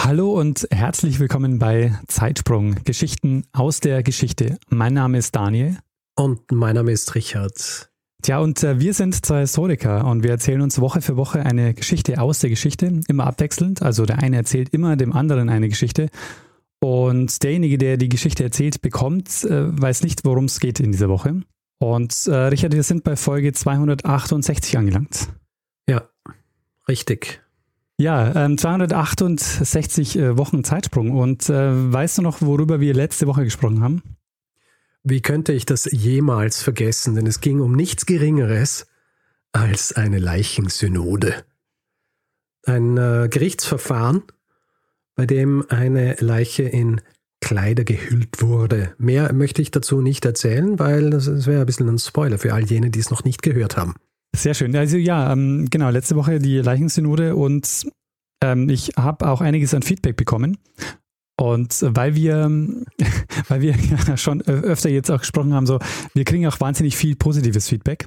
Hallo und herzlich willkommen bei Zeitsprung, Geschichten aus der Geschichte. Mein Name ist Daniel. Und mein Name ist Richard. Tja, und äh, wir sind zwei Historiker und wir erzählen uns Woche für Woche eine Geschichte aus der Geschichte, immer abwechselnd. Also der eine erzählt immer dem anderen eine Geschichte. Und derjenige, der die Geschichte erzählt, bekommt, äh, weiß nicht, worum es geht in dieser Woche. Und äh, Richard, wir sind bei Folge 268 angelangt. Ja, richtig. Ja, ähm, 268 äh, Wochen Zeitsprung. Und äh, weißt du noch, worüber wir letzte Woche gesprochen haben? Wie könnte ich das jemals vergessen? Denn es ging um nichts Geringeres als eine Leichensynode. Ein äh, Gerichtsverfahren, bei dem eine Leiche in Kleider gehüllt wurde. Mehr möchte ich dazu nicht erzählen, weil das, das wäre ein bisschen ein Spoiler für all jene, die es noch nicht gehört haben. Sehr schön. Also ja, ähm, genau, letzte Woche die Leichensynode und ähm, ich habe auch einiges an Feedback bekommen. Und weil wir, weil wir ja schon öfter jetzt auch gesprochen haben, so, wir kriegen auch wahnsinnig viel positives Feedback.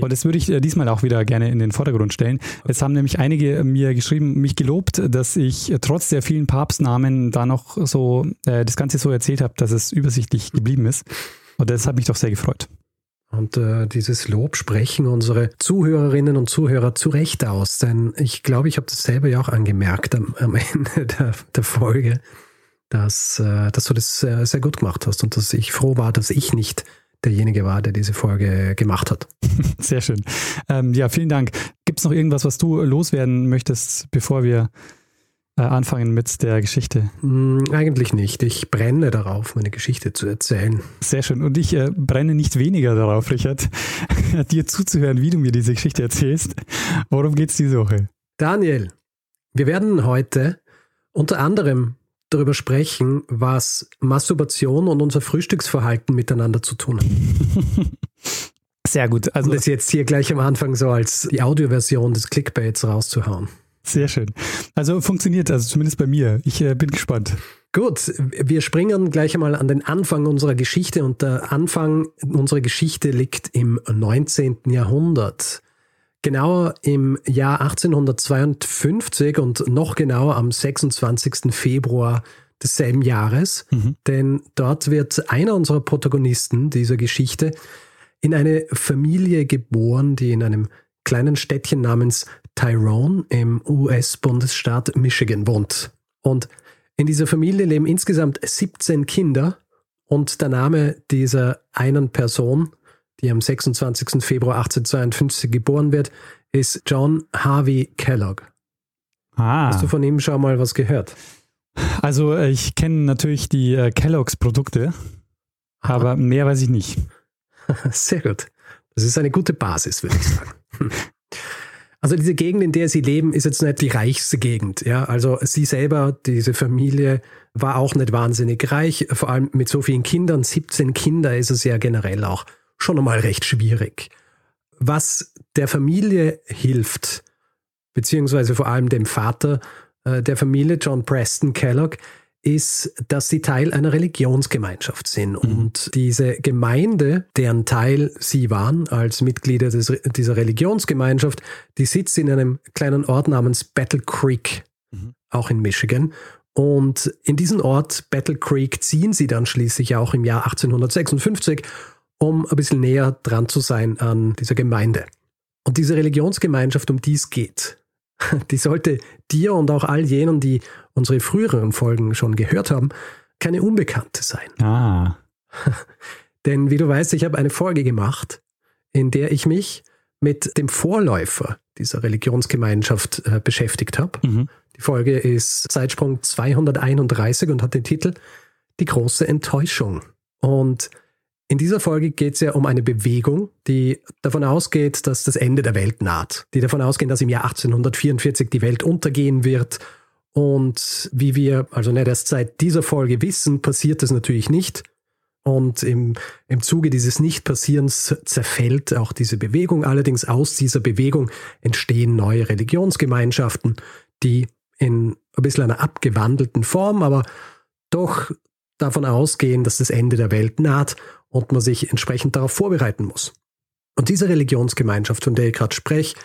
Und das würde ich äh, diesmal auch wieder gerne in den Vordergrund stellen. Es haben nämlich einige mir geschrieben, mich gelobt, dass ich trotz der vielen Papstnamen da noch so äh, das Ganze so erzählt habe, dass es übersichtlich geblieben ist. Und das hat mich doch sehr gefreut. Und äh, dieses Lob sprechen unsere Zuhörerinnen und Zuhörer zu Recht aus. Denn ich glaube, ich habe das selber ja auch angemerkt am, am Ende der, der Folge, dass, äh, dass du das äh, sehr gut gemacht hast und dass ich froh war, dass ich nicht derjenige war, der diese Folge gemacht hat. Sehr schön. Ähm, ja, vielen Dank. Gibt es noch irgendwas, was du loswerden möchtest, bevor wir äh, anfangen mit der Geschichte? Mm, eigentlich nicht. Ich brenne darauf, meine Geschichte zu erzählen. Sehr schön. Und ich äh, brenne nicht weniger darauf, Richard, dir zuzuhören, wie du mir diese Geschichte erzählst. Worum geht es diese Woche? Daniel, wir werden heute unter anderem darüber sprechen, was Masturbation und unser Frühstücksverhalten miteinander zu tun haben. Sehr gut. Also um das jetzt hier gleich am Anfang so als die Audioversion des Clickbaits rauszuhauen. Sehr schön. Also funktioniert, also zumindest bei mir. Ich äh, bin gespannt. Gut, wir springen gleich einmal an den Anfang unserer Geschichte und der Anfang unserer Geschichte liegt im 19. Jahrhundert. Genauer im Jahr 1852 und noch genauer am 26. Februar desselben Jahres, mhm. denn dort wird einer unserer Protagonisten dieser Geschichte in eine Familie geboren, die in einem kleinen Städtchen namens Tyrone im US-Bundesstaat Michigan wohnt. Und in dieser Familie leben insgesamt 17 Kinder und der Name dieser einen Person die am 26. Februar 1852 geboren wird, ist John Harvey Kellogg. Ah. Hast du von ihm schon mal was gehört? Also äh, ich kenne natürlich die äh, Kellogg's Produkte, Aha. aber mehr weiß ich nicht. Sehr gut. Das ist eine gute Basis, würde ich sagen. Also diese Gegend, in der sie leben, ist jetzt nicht die reichste Gegend. Ja, also sie selber, diese Familie, war auch nicht wahnsinnig reich. Vor allem mit so vielen Kindern, 17 Kinder ist es ja generell auch schon einmal recht schwierig. Was der Familie hilft, beziehungsweise vor allem dem Vater äh, der Familie, John Preston Kellogg, ist, dass sie Teil einer Religionsgemeinschaft sind. Mhm. Und diese Gemeinde, deren Teil sie waren als Mitglieder des, dieser Religionsgemeinschaft, die sitzt in einem kleinen Ort namens Battle Creek, mhm. auch in Michigan. Und in diesen Ort Battle Creek ziehen sie dann schließlich auch im Jahr 1856 um ein bisschen näher dran zu sein an dieser Gemeinde. Und diese Religionsgemeinschaft, um die es geht, die sollte dir und auch all jenen, die unsere früheren Folgen schon gehört haben, keine Unbekannte sein. Ah. Denn wie du weißt, ich habe eine Folge gemacht, in der ich mich mit dem Vorläufer dieser Religionsgemeinschaft äh, beschäftigt habe. Mhm. Die Folge ist Zeitsprung 231 und hat den Titel Die große Enttäuschung. Und in dieser Folge geht es ja um eine Bewegung, die davon ausgeht, dass das Ende der Welt naht, die davon ausgehen, dass im Jahr 1844 die Welt untergehen wird Und wie wir also nicht erst seit dieser Folge wissen, passiert das natürlich nicht. Und im, im Zuge dieses Nichtpassierens zerfällt auch diese Bewegung. Allerdings aus dieser Bewegung entstehen neue Religionsgemeinschaften, die in ein bisschen einer abgewandelten Form, aber doch davon ausgehen, dass das Ende der Welt naht und man sich entsprechend darauf vorbereiten muss. Und diese Religionsgemeinschaft, von der ich gerade spreche,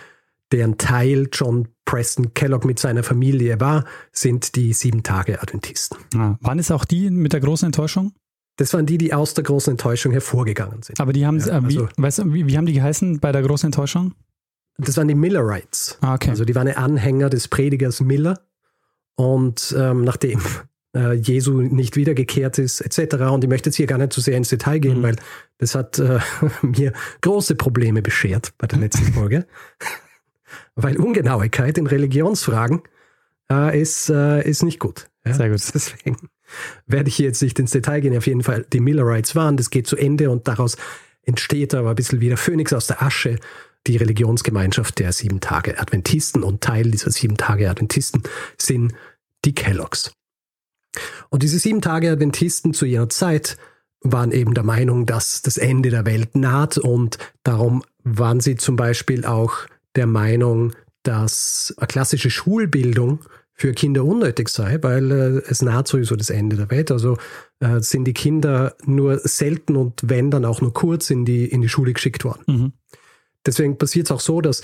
deren Teil John Preston Kellogg mit seiner Familie war, sind die Sieben-Tage-Adventisten. Ah, waren es auch die mit der großen Enttäuschung? Das waren die, die aus der großen Enttäuschung hervorgegangen sind. Aber die haben, ja, äh, wie, also, weißt du, wie, wie, haben die geheißen bei der großen Enttäuschung? Das waren die Millerites. Ah, okay. Also die waren Anhänger des Predigers Miller. Und ähm, nachdem äh, Jesu nicht wiedergekehrt ist, etc. Und ich möchte jetzt hier gar nicht zu sehr ins Detail gehen, mhm. weil das hat äh, mir große Probleme beschert bei der letzten Folge. weil Ungenauigkeit in Religionsfragen äh, ist, äh, ist nicht gut. Ja? Sehr gut. Deswegen werde ich hier jetzt nicht ins Detail gehen. Auf jeden Fall, die Millerites waren, das geht zu Ende und daraus entsteht aber ein bisschen wie der Phönix aus der Asche die Religionsgemeinschaft der sieben Tage Adventisten und Teil dieser sieben Tage Adventisten sind die Kelloggs. Und diese sieben Tage Adventisten zu ihrer Zeit waren eben der Meinung, dass das Ende der Welt naht und darum waren sie zum Beispiel auch der Meinung, dass eine klassische Schulbildung für Kinder unnötig sei, weil äh, es naht sowieso das Ende der Welt. Also äh, sind die Kinder nur selten und wenn dann auch nur kurz in die, in die Schule geschickt worden. Mhm. Deswegen passiert es auch so, dass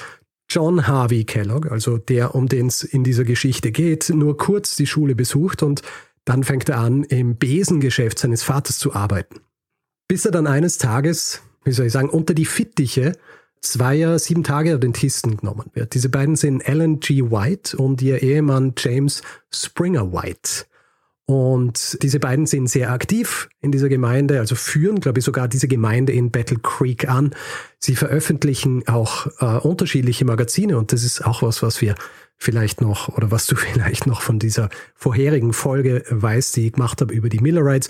John Harvey Kellogg, also der, um den es in dieser Geschichte geht, nur kurz die Schule besucht und dann fängt er an, im Besengeschäft seines Vaters zu arbeiten. Bis er dann eines Tages, wie soll ich sagen, unter die Fittiche zweier sieben Tage Adventisten genommen wird. Diese beiden sind Ellen G. White und ihr Ehemann James Springer White. Und diese beiden sind sehr aktiv in dieser Gemeinde, also führen, glaube ich, sogar diese Gemeinde in Battle Creek an. Sie veröffentlichen auch äh, unterschiedliche Magazine und das ist auch was, was wir vielleicht noch oder was du vielleicht noch von dieser vorherigen Folge weißt, die ich gemacht habe über die Millerites,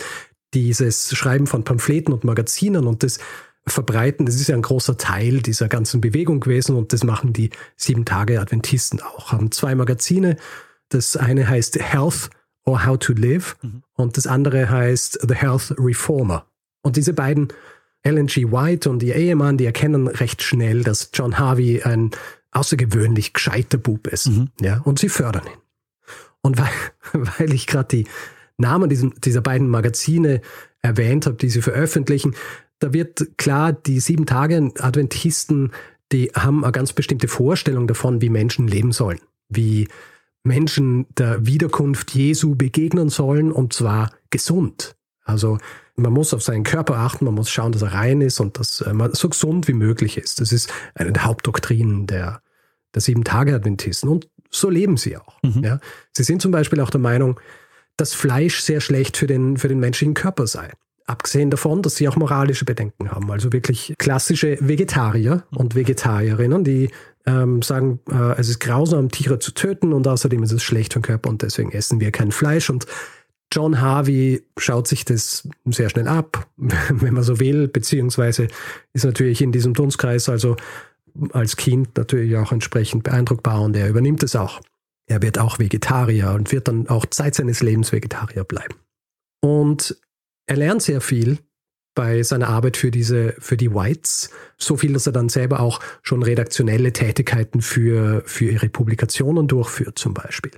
dieses Schreiben von Pamphleten und Magazinen und das verbreiten. Das ist ja ein großer Teil dieser ganzen Bewegung gewesen und das machen die sieben Tage Adventisten auch. Haben zwei Magazine. Das eine heißt Health or How to Live mhm. und das andere heißt The Health Reformer. Und diese beiden, Ellen G. White und ihr Ehemann, die erkennen recht schnell, dass John Harvey ein außergewöhnlich gescheiter Bub ist. Mhm. Ja, und sie fördern ihn. Und weil, weil ich gerade die Namen diesem, dieser beiden Magazine erwähnt habe, die sie veröffentlichen, da wird klar, die sieben Tage Adventisten, die haben eine ganz bestimmte Vorstellung davon, wie Menschen leben sollen, wie Menschen der Wiederkunft Jesu begegnen sollen und zwar gesund. Also man muss auf seinen Körper achten, man muss schauen, dass er rein ist und dass man so gesund wie möglich ist. Das ist eine der Hauptdoktrinen der, der Sieben-Tage-Adventisten und so leben sie auch. Mhm. Ja. Sie sind zum Beispiel auch der Meinung, dass Fleisch sehr schlecht für den, für den menschlichen Körper sei. Abgesehen davon, dass sie auch moralische Bedenken haben. Also wirklich klassische Vegetarier und Vegetarierinnen, die ähm, sagen, äh, es ist grausam, Tiere zu töten und außerdem ist es schlecht für den Körper und deswegen essen wir kein Fleisch. Und John Harvey schaut sich das sehr schnell ab, wenn man so will, beziehungsweise ist natürlich in diesem Dunstkreis also als Kind natürlich auch entsprechend beeindruckbar und er übernimmt es auch. Er wird auch Vegetarier und wird dann auch Zeit seines Lebens Vegetarier bleiben. Und er lernt sehr viel bei seiner Arbeit für diese, für die Whites. So viel, dass er dann selber auch schon redaktionelle Tätigkeiten für, für ihre Publikationen durchführt, zum Beispiel.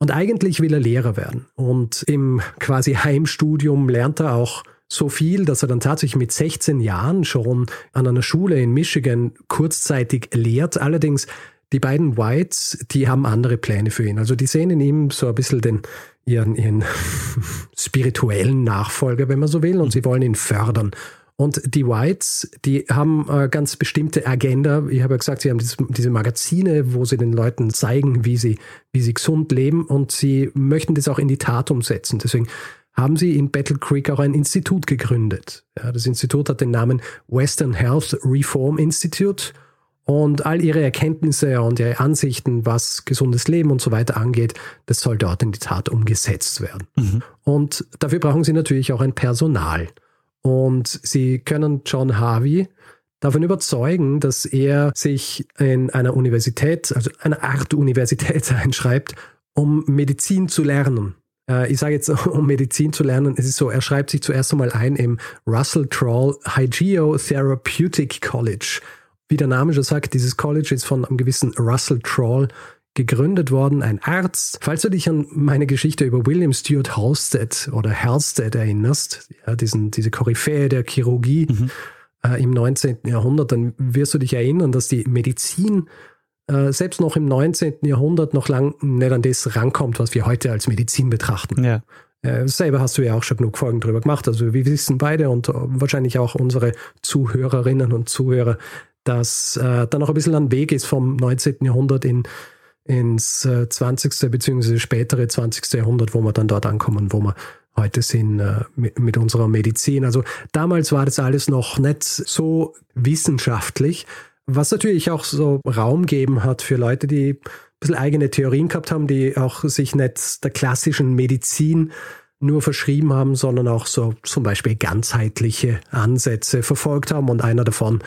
Und eigentlich will er Lehrer werden. Und im quasi Heimstudium lernt er auch so viel, dass er dann tatsächlich mit 16 Jahren schon an einer Schule in Michigan kurzzeitig lehrt. Allerdings die beiden Whites, die haben andere Pläne für ihn. Also die sehen in ihm so ein bisschen den, ihren, ihren spirituellen Nachfolger, wenn man so will, und sie wollen ihn fördern. Und die Whites, die haben eine ganz bestimmte Agenda. Ich habe ja gesagt, sie haben diese, diese Magazine, wo sie den Leuten zeigen, wie sie, wie sie gesund leben und sie möchten das auch in die Tat umsetzen. Deswegen haben sie in Battle Creek auch ein Institut gegründet. Ja, das Institut hat den Namen Western Health Reform Institute und all ihre Erkenntnisse und ihre Ansichten, was gesundes Leben und so weiter angeht, das soll dort in die Tat umgesetzt werden. Mhm. Und dafür brauchen sie natürlich auch ein Personal. Und sie können John Harvey davon überzeugen, dass er sich in einer Universität, also einer Art Universität einschreibt um Medizin zu lernen. Äh, ich sage jetzt, um Medizin zu lernen, es ist so, er schreibt sich zuerst einmal ein im Russell Troll Hygio Therapeutic College. Wie der Name schon sagt, dieses College ist von einem gewissen Russell Troll gegründet worden, ein Arzt. Falls du dich an meine Geschichte über William Stuart Halstead oder Halstead erinnerst, ja, diesen, diese Koryphäe der Chirurgie mhm. äh, im 19. Jahrhundert, dann wirst du dich erinnern, dass die Medizin äh, selbst noch im 19. Jahrhundert noch lang nicht an das rankommt, was wir heute als Medizin betrachten. Ja. Äh, selber hast du ja auch schon genug Folgen darüber gemacht. Also wir wissen beide und wahrscheinlich auch unsere Zuhörerinnen und Zuhörer, dass äh, da noch ein bisschen ein Weg ist vom 19. Jahrhundert in ins 20. Äh, bzw. spätere 20. Jahrhundert, wo wir dann dort ankommen, wo wir heute sind äh, mit, mit unserer Medizin. Also damals war das alles noch nicht so wissenschaftlich, was natürlich auch so Raum geben hat für Leute, die ein bisschen eigene Theorien gehabt haben, die auch sich nicht der klassischen Medizin nur verschrieben haben, sondern auch so zum Beispiel ganzheitliche Ansätze verfolgt haben. Und einer davon,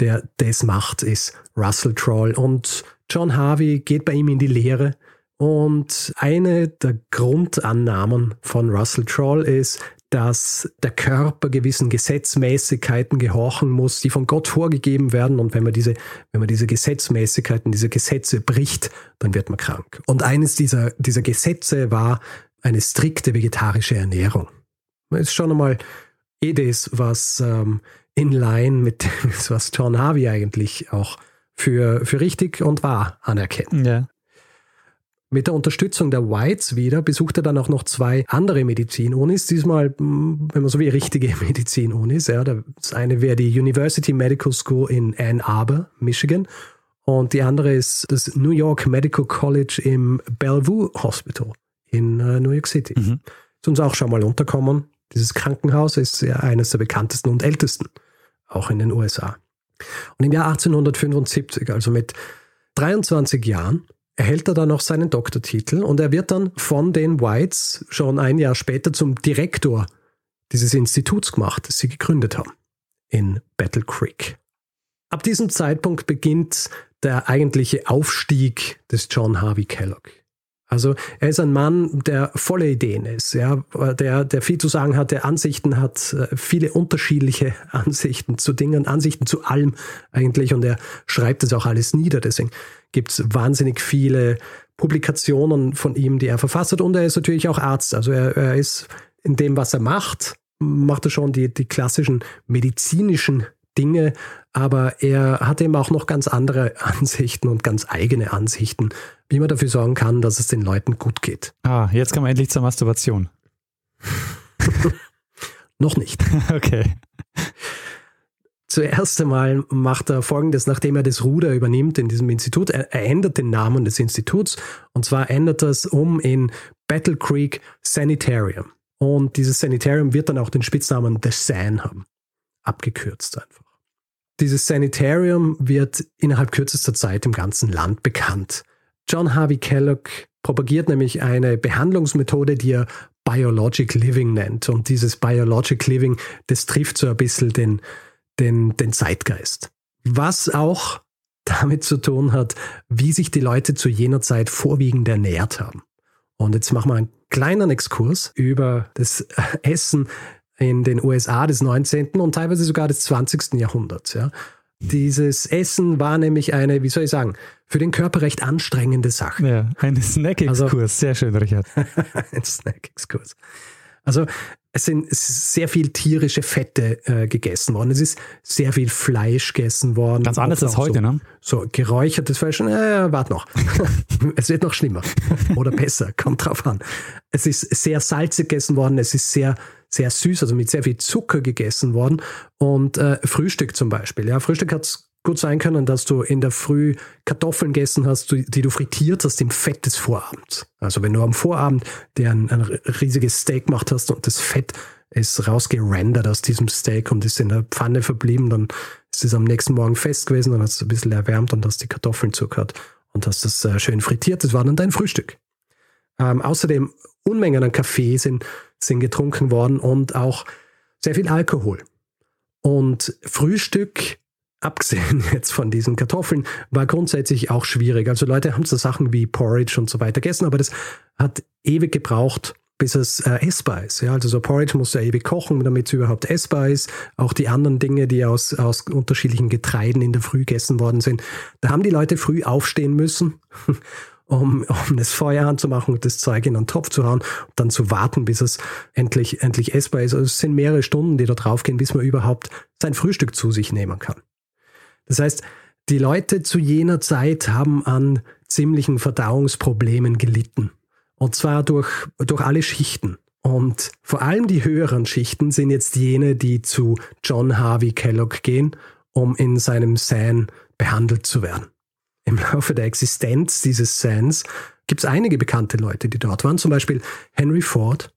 der das macht, ist Russell Troll. Und John Harvey geht bei ihm in die Lehre. Und eine der Grundannahmen von Russell Troll ist, dass der Körper gewissen Gesetzmäßigkeiten gehorchen muss, die von Gott vorgegeben werden. Und wenn man diese, wenn man diese Gesetzmäßigkeiten, diese Gesetze bricht, dann wird man krank. Und eines dieser, dieser Gesetze war eine strikte vegetarische Ernährung. Das ist schon einmal eh was ähm, in line mit dem, was John Harvey eigentlich auch für, für richtig und wahr anerkennen. Ja. Mit der Unterstützung der Whites wieder besucht er dann auch noch zwei andere Medizin-Unis, diesmal, hm, wenn man so wie richtige Medizin-Unis. Ja, das eine wäre die University Medical School in Ann Arbor, Michigan. Und die andere ist das New York Medical College im Bellevue Hospital in uh, New York City. Mhm. Ist uns auch schon mal unterkommen. Dieses Krankenhaus ist ja eines der bekanntesten und ältesten, auch in den USA. Und im Jahr 1875, also mit 23 Jahren, erhält er dann noch seinen Doktortitel und er wird dann von den Whites schon ein Jahr später zum Direktor dieses Instituts gemacht, das sie gegründet haben, in Battle Creek. Ab diesem Zeitpunkt beginnt der eigentliche Aufstieg des John Harvey Kellogg. Also er ist ein Mann, der volle Ideen ist, ja, der, der viel zu sagen hat, der Ansichten hat, äh, viele unterschiedliche Ansichten zu Dingen, Ansichten zu allem eigentlich und er schreibt es auch alles nieder. Deswegen gibt es wahnsinnig viele Publikationen von ihm, die er verfasst hat und er ist natürlich auch Arzt. Also er, er ist in dem, was er macht, macht er schon die, die klassischen medizinischen Dinge, aber er hat eben auch noch ganz andere Ansichten und ganz eigene Ansichten, wie man dafür sorgen kann, dass es den Leuten gut geht. Ah, jetzt kommen wir endlich zur Masturbation. noch nicht. okay. Zuerst einmal macht er folgendes, nachdem er das Ruder übernimmt in diesem Institut. Er, er ändert den Namen des Instituts und zwar ändert er es um in Battle Creek Sanitarium. Und dieses Sanitarium wird dann auch den Spitznamen The San haben. Abgekürzt einfach. Dieses Sanitarium wird innerhalb kürzester Zeit im ganzen Land bekannt. John Harvey Kellogg propagiert nämlich eine Behandlungsmethode, die er Biologic Living nennt. Und dieses Biologic Living, das trifft so ein bisschen den, den, den Zeitgeist. Was auch damit zu tun hat, wie sich die Leute zu jener Zeit vorwiegend ernährt haben. Und jetzt machen wir einen kleinen Exkurs über das Essen in den USA des 19. und teilweise sogar des 20. Jahrhunderts. Ja. Dieses Essen war nämlich eine, wie soll ich sagen, für den Körper recht anstrengende Sache. Ja, ein Snack-Exkurs, also, sehr schön, Richard. ein Snack-Exkurs. Also es sind sehr viel tierische Fette äh, gegessen worden. Es ist sehr viel Fleisch gegessen worden. Ganz anders als heute, so, ne? So geräuchertes Fleisch. Äh, warte noch. es wird noch schlimmer. Oder besser. Kommt drauf an. Es ist sehr salzig gegessen worden. Es ist sehr, sehr süß, also mit sehr viel Zucker gegessen worden. Und äh, Frühstück zum Beispiel. Ja, Frühstück hat gut sein können, dass du in der Früh Kartoffeln gegessen hast, die du frittiert hast im Fett des Vorabends. Also wenn du am Vorabend dir ein, ein riesiges Steak gemacht hast und das Fett ist rausgerendert aus diesem Steak und ist in der Pfanne verblieben, dann ist es am nächsten Morgen fest gewesen, dann hast du es ein bisschen erwärmt und hast die Kartoffeln zuckert und hast das äh, schön frittiert. Das war dann dein Frühstück. Ähm, außerdem Unmengen an Kaffee sind, sind getrunken worden und auch sehr viel Alkohol. Und Frühstück abgesehen jetzt von diesen Kartoffeln, war grundsätzlich auch schwierig. Also Leute haben so Sachen wie Porridge und so weiter gegessen, aber das hat ewig gebraucht, bis es äh, essbar ist. Ja, also so Porridge muss ja ewig kochen, damit es überhaupt essbar ist. Auch die anderen Dinge, die aus, aus unterschiedlichen Getreiden in der Früh gegessen worden sind. Da haben die Leute früh aufstehen müssen, um, um das Feuer anzumachen und das Zeug in einen Topf zu hauen und dann zu warten, bis es endlich, endlich essbar ist. Also es sind mehrere Stunden, die da draufgehen, bis man überhaupt sein Frühstück zu sich nehmen kann. Das heißt, die Leute zu jener Zeit haben an ziemlichen Verdauungsproblemen gelitten. Und zwar durch, durch alle Schichten. Und vor allem die höheren Schichten sind jetzt jene, die zu John Harvey Kellogg gehen, um in seinem San behandelt zu werden. Im Laufe der Existenz dieses Sans gibt es einige bekannte Leute, die dort waren. Zum Beispiel Henry Ford,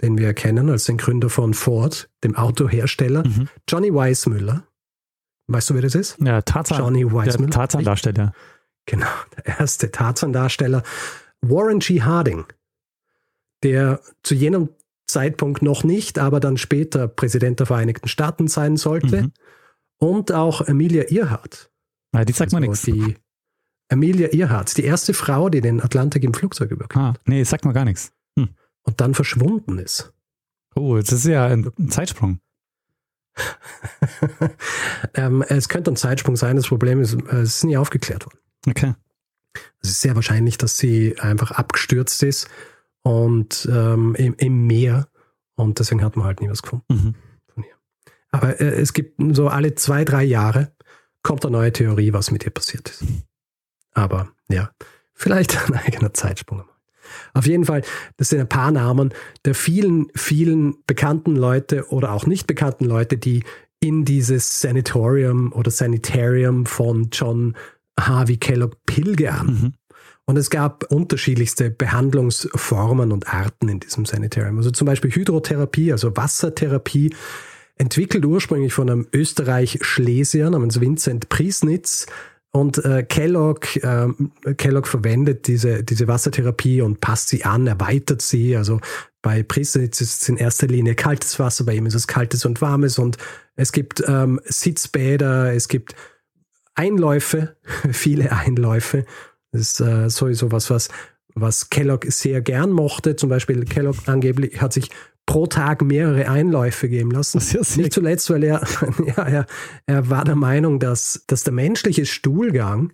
den wir kennen als den Gründer von Ford, dem Autohersteller. Mhm. Johnny Weissmüller. Weißt du, wer das ist? Ja, Tarzan. Johnny Weissmüller. Der Tarzan-Darsteller. Genau, der erste Tarzan-Darsteller. Warren G. Harding, der zu jenem Zeitpunkt noch nicht, aber dann später Präsident der Vereinigten Staaten sein sollte. Mhm. Und auch Emilia Earhart. Ja, die sagt also nichts. Die Emilia Earhart, die erste Frau, die den Atlantik im Flugzeug überquert. Ah, nee, sagt mal gar nichts. Hm. Und dann verschwunden ist. Oh, das ist ja ein, ein Zeitsprung. ähm, es könnte ein Zeitsprung sein. Das Problem ist, es ist nie aufgeklärt worden. Okay. Es ist sehr wahrscheinlich, dass sie einfach abgestürzt ist und ähm, im, im, Meer und deswegen hat man halt nie was gefunden mhm. von ihr. Aber äh, es gibt so alle zwei, drei Jahre kommt eine neue Theorie, was mit ihr passiert ist. Aber ja, vielleicht ein eigener Zeitsprung. Auf jeden Fall, das sind ein paar Namen der vielen, vielen bekannten Leute oder auch nicht bekannten Leute, die in dieses Sanatorium oder Sanitarium von John Harvey Kellogg pilgern. Mhm. Und es gab unterschiedlichste Behandlungsformen und Arten in diesem Sanitarium. Also zum Beispiel Hydrotherapie, also Wassertherapie, entwickelt ursprünglich von einem Österreich-Schlesier namens Vincent Priesnitz. Und äh, Kellogg, äh, Kellogg verwendet diese, diese Wassertherapie und passt sie an, erweitert sie. Also bei Priesnitz ist es in erster Linie kaltes Wasser, bei ihm ist es kaltes und warmes. Und es gibt ähm, Sitzbäder, es gibt Einläufe, viele Einläufe. Das ist äh, sowieso was, was, was Kellogg sehr gern mochte. Zum Beispiel Kellogg angeblich hat sich pro Tag mehrere Einläufe geben lassen. Nicht zuletzt, weil er, ja, er, er war der Meinung, dass, dass der menschliche Stuhlgang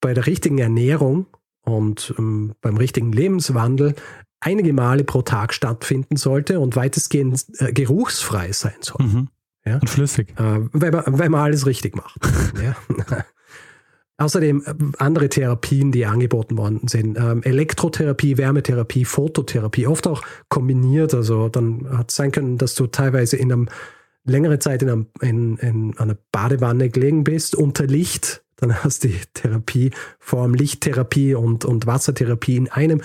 bei der richtigen Ernährung und ähm, beim richtigen Lebenswandel einige Male pro Tag stattfinden sollte und weitestgehend äh, geruchsfrei sein soll. Mhm. Ja? Und flüssig. Äh, wenn, man, wenn man alles richtig macht. ja. Außerdem äh, andere Therapien, die angeboten worden sind. Ähm, Elektrotherapie, Wärmetherapie, Phototherapie, oft auch kombiniert. Also dann hat es sein können, dass du teilweise in einem längere Zeit in, einem, in, in einer Badewanne gelegen bist, unter Licht. Dann hast du die Therapie, vor allem Lichttherapie und, und Wassertherapie in einem.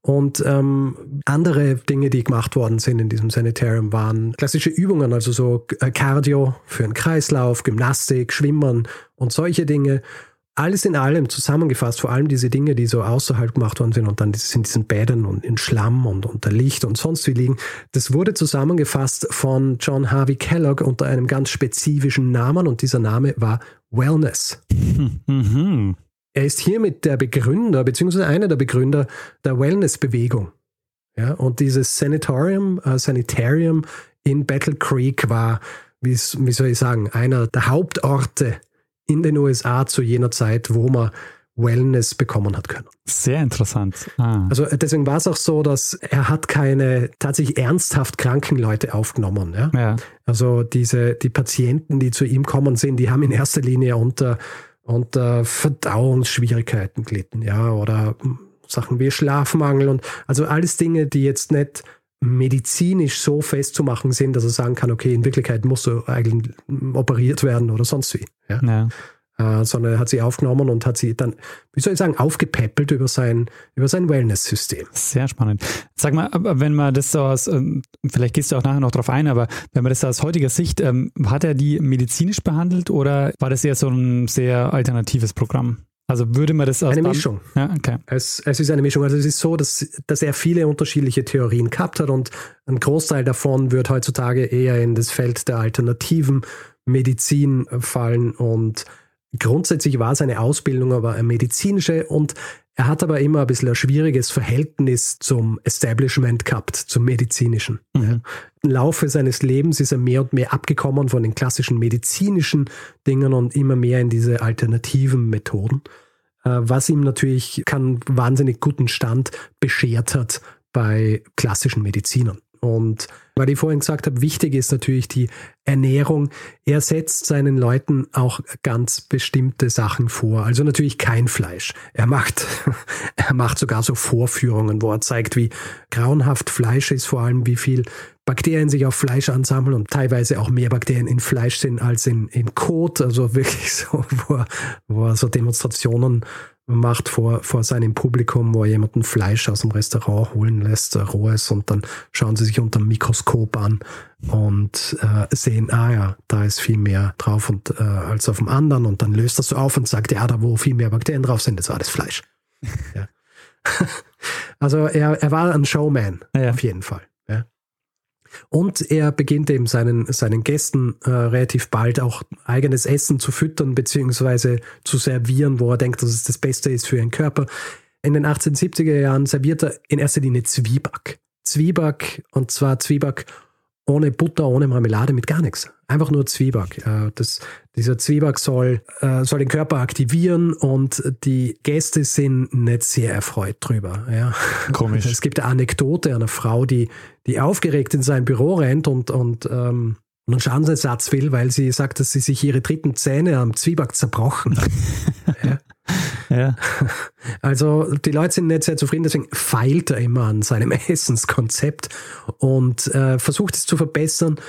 Und ähm, andere Dinge, die gemacht worden sind in diesem Sanitarium, waren klassische Übungen, also so äh, Cardio für einen Kreislauf, Gymnastik, Schwimmen und solche Dinge alles in allem zusammengefasst, vor allem diese Dinge, die so außerhalb gemacht worden sind und dann in diesen Bädern und in Schlamm und unter Licht und sonst wie liegen, das wurde zusammengefasst von John Harvey Kellogg unter einem ganz spezifischen Namen und dieser Name war Wellness. Mhm. Er ist hiermit der Begründer, beziehungsweise einer der Begründer der Wellness-Bewegung. Ja, und dieses Sanatorium, äh, Sanitarium in Battle Creek war, wie, wie soll ich sagen, einer der Hauptorte in den USA zu jener Zeit, wo man Wellness bekommen hat können. Sehr interessant. Ah. Also deswegen war es auch so, dass er hat keine tatsächlich ernsthaft kranken Leute aufgenommen. Ja? ja? Also diese, die Patienten, die zu ihm kommen sind, die haben in erster Linie unter, unter Verdauungsschwierigkeiten gelitten, ja, oder Sachen wie Schlafmangel und also alles Dinge, die jetzt nicht medizinisch so festzumachen sind, dass er sagen kann, okay, in Wirklichkeit musst du eigentlich operiert werden oder sonst wie. Ja? ja. Äh, sondern er hat sie aufgenommen und hat sie dann, wie soll ich sagen, aufgepäppelt über sein, über sein Wellness-System. Sehr spannend. Sag mal, wenn man das so aus, ähm, vielleicht gehst du auch nachher noch drauf ein, aber wenn man das aus heutiger Sicht, ähm, hat er die medizinisch behandelt oder war das eher so ein sehr alternatives Programm? Also würde man das aus Eine Mischung. Ja, okay. Es, es ist eine Mischung. Also es ist so, dass, dass er viele unterschiedliche Theorien gehabt hat und ein Großteil davon wird heutzutage eher in das Feld der alternativen Medizin fallen und grundsätzlich war seine Ausbildung aber eine medizinische und er hat aber immer ein bisschen ein schwieriges Verhältnis zum Establishment gehabt, zum medizinischen. Mhm. Laufe seines Lebens ist er mehr und mehr abgekommen von den klassischen medizinischen Dingen und immer mehr in diese alternativen Methoden, äh, was ihm natürlich keinen wahnsinnig guten Stand beschert hat bei klassischen Medizinern. Und weil ich vorhin gesagt habe, wichtig ist natürlich die Ernährung. Er setzt seinen Leuten auch ganz bestimmte Sachen vor. Also natürlich kein Fleisch. Er macht, er macht sogar so Vorführungen, wo er zeigt, wie grauenhaft Fleisch ist, vor allem wie viel Bakterien sich auf Fleisch ansammeln und teilweise auch mehr Bakterien in Fleisch sind als in, in Kot. Also wirklich so, wo er, wo er so Demonstrationen macht vor, vor seinem Publikum, wo er jemanden Fleisch aus dem Restaurant holen lässt, rohes, und dann schauen sie sich unter dem Mikroskop an und äh, sehen, ah ja, da ist viel mehr drauf und, äh, als auf dem anderen und dann löst das so auf und sagt, ja, da wo viel mehr Bakterien drauf sind, das war das Fleisch. ja. also er, er war ein Showman, ja. auf jeden Fall. Und er beginnt eben seinen, seinen Gästen äh, relativ bald auch eigenes Essen zu füttern bzw. zu servieren, wo er denkt, dass es das Beste ist für ihren Körper. In den 1870er Jahren serviert er in erster Linie Zwieback. Zwieback und zwar Zwieback ohne Butter, ohne Marmelade, mit gar nichts. Einfach nur Zwieback. Äh, das, dieser Zwieback soll, äh, soll den Körper aktivieren und die Gäste sind nicht sehr erfreut drüber. Ja. Komisch. Es gibt eine Anekdote einer Frau, die, die aufgeregt in sein Büro rennt und, und ähm, und einen Schadensersatz will, weil sie sagt, dass sie sich ihre dritten Zähne am Zwieback zerbrochen hat. ja. Ja. Also die Leute sind nicht sehr zufrieden, deswegen feilt er immer an seinem Essenskonzept und äh, versucht es zu verbessern.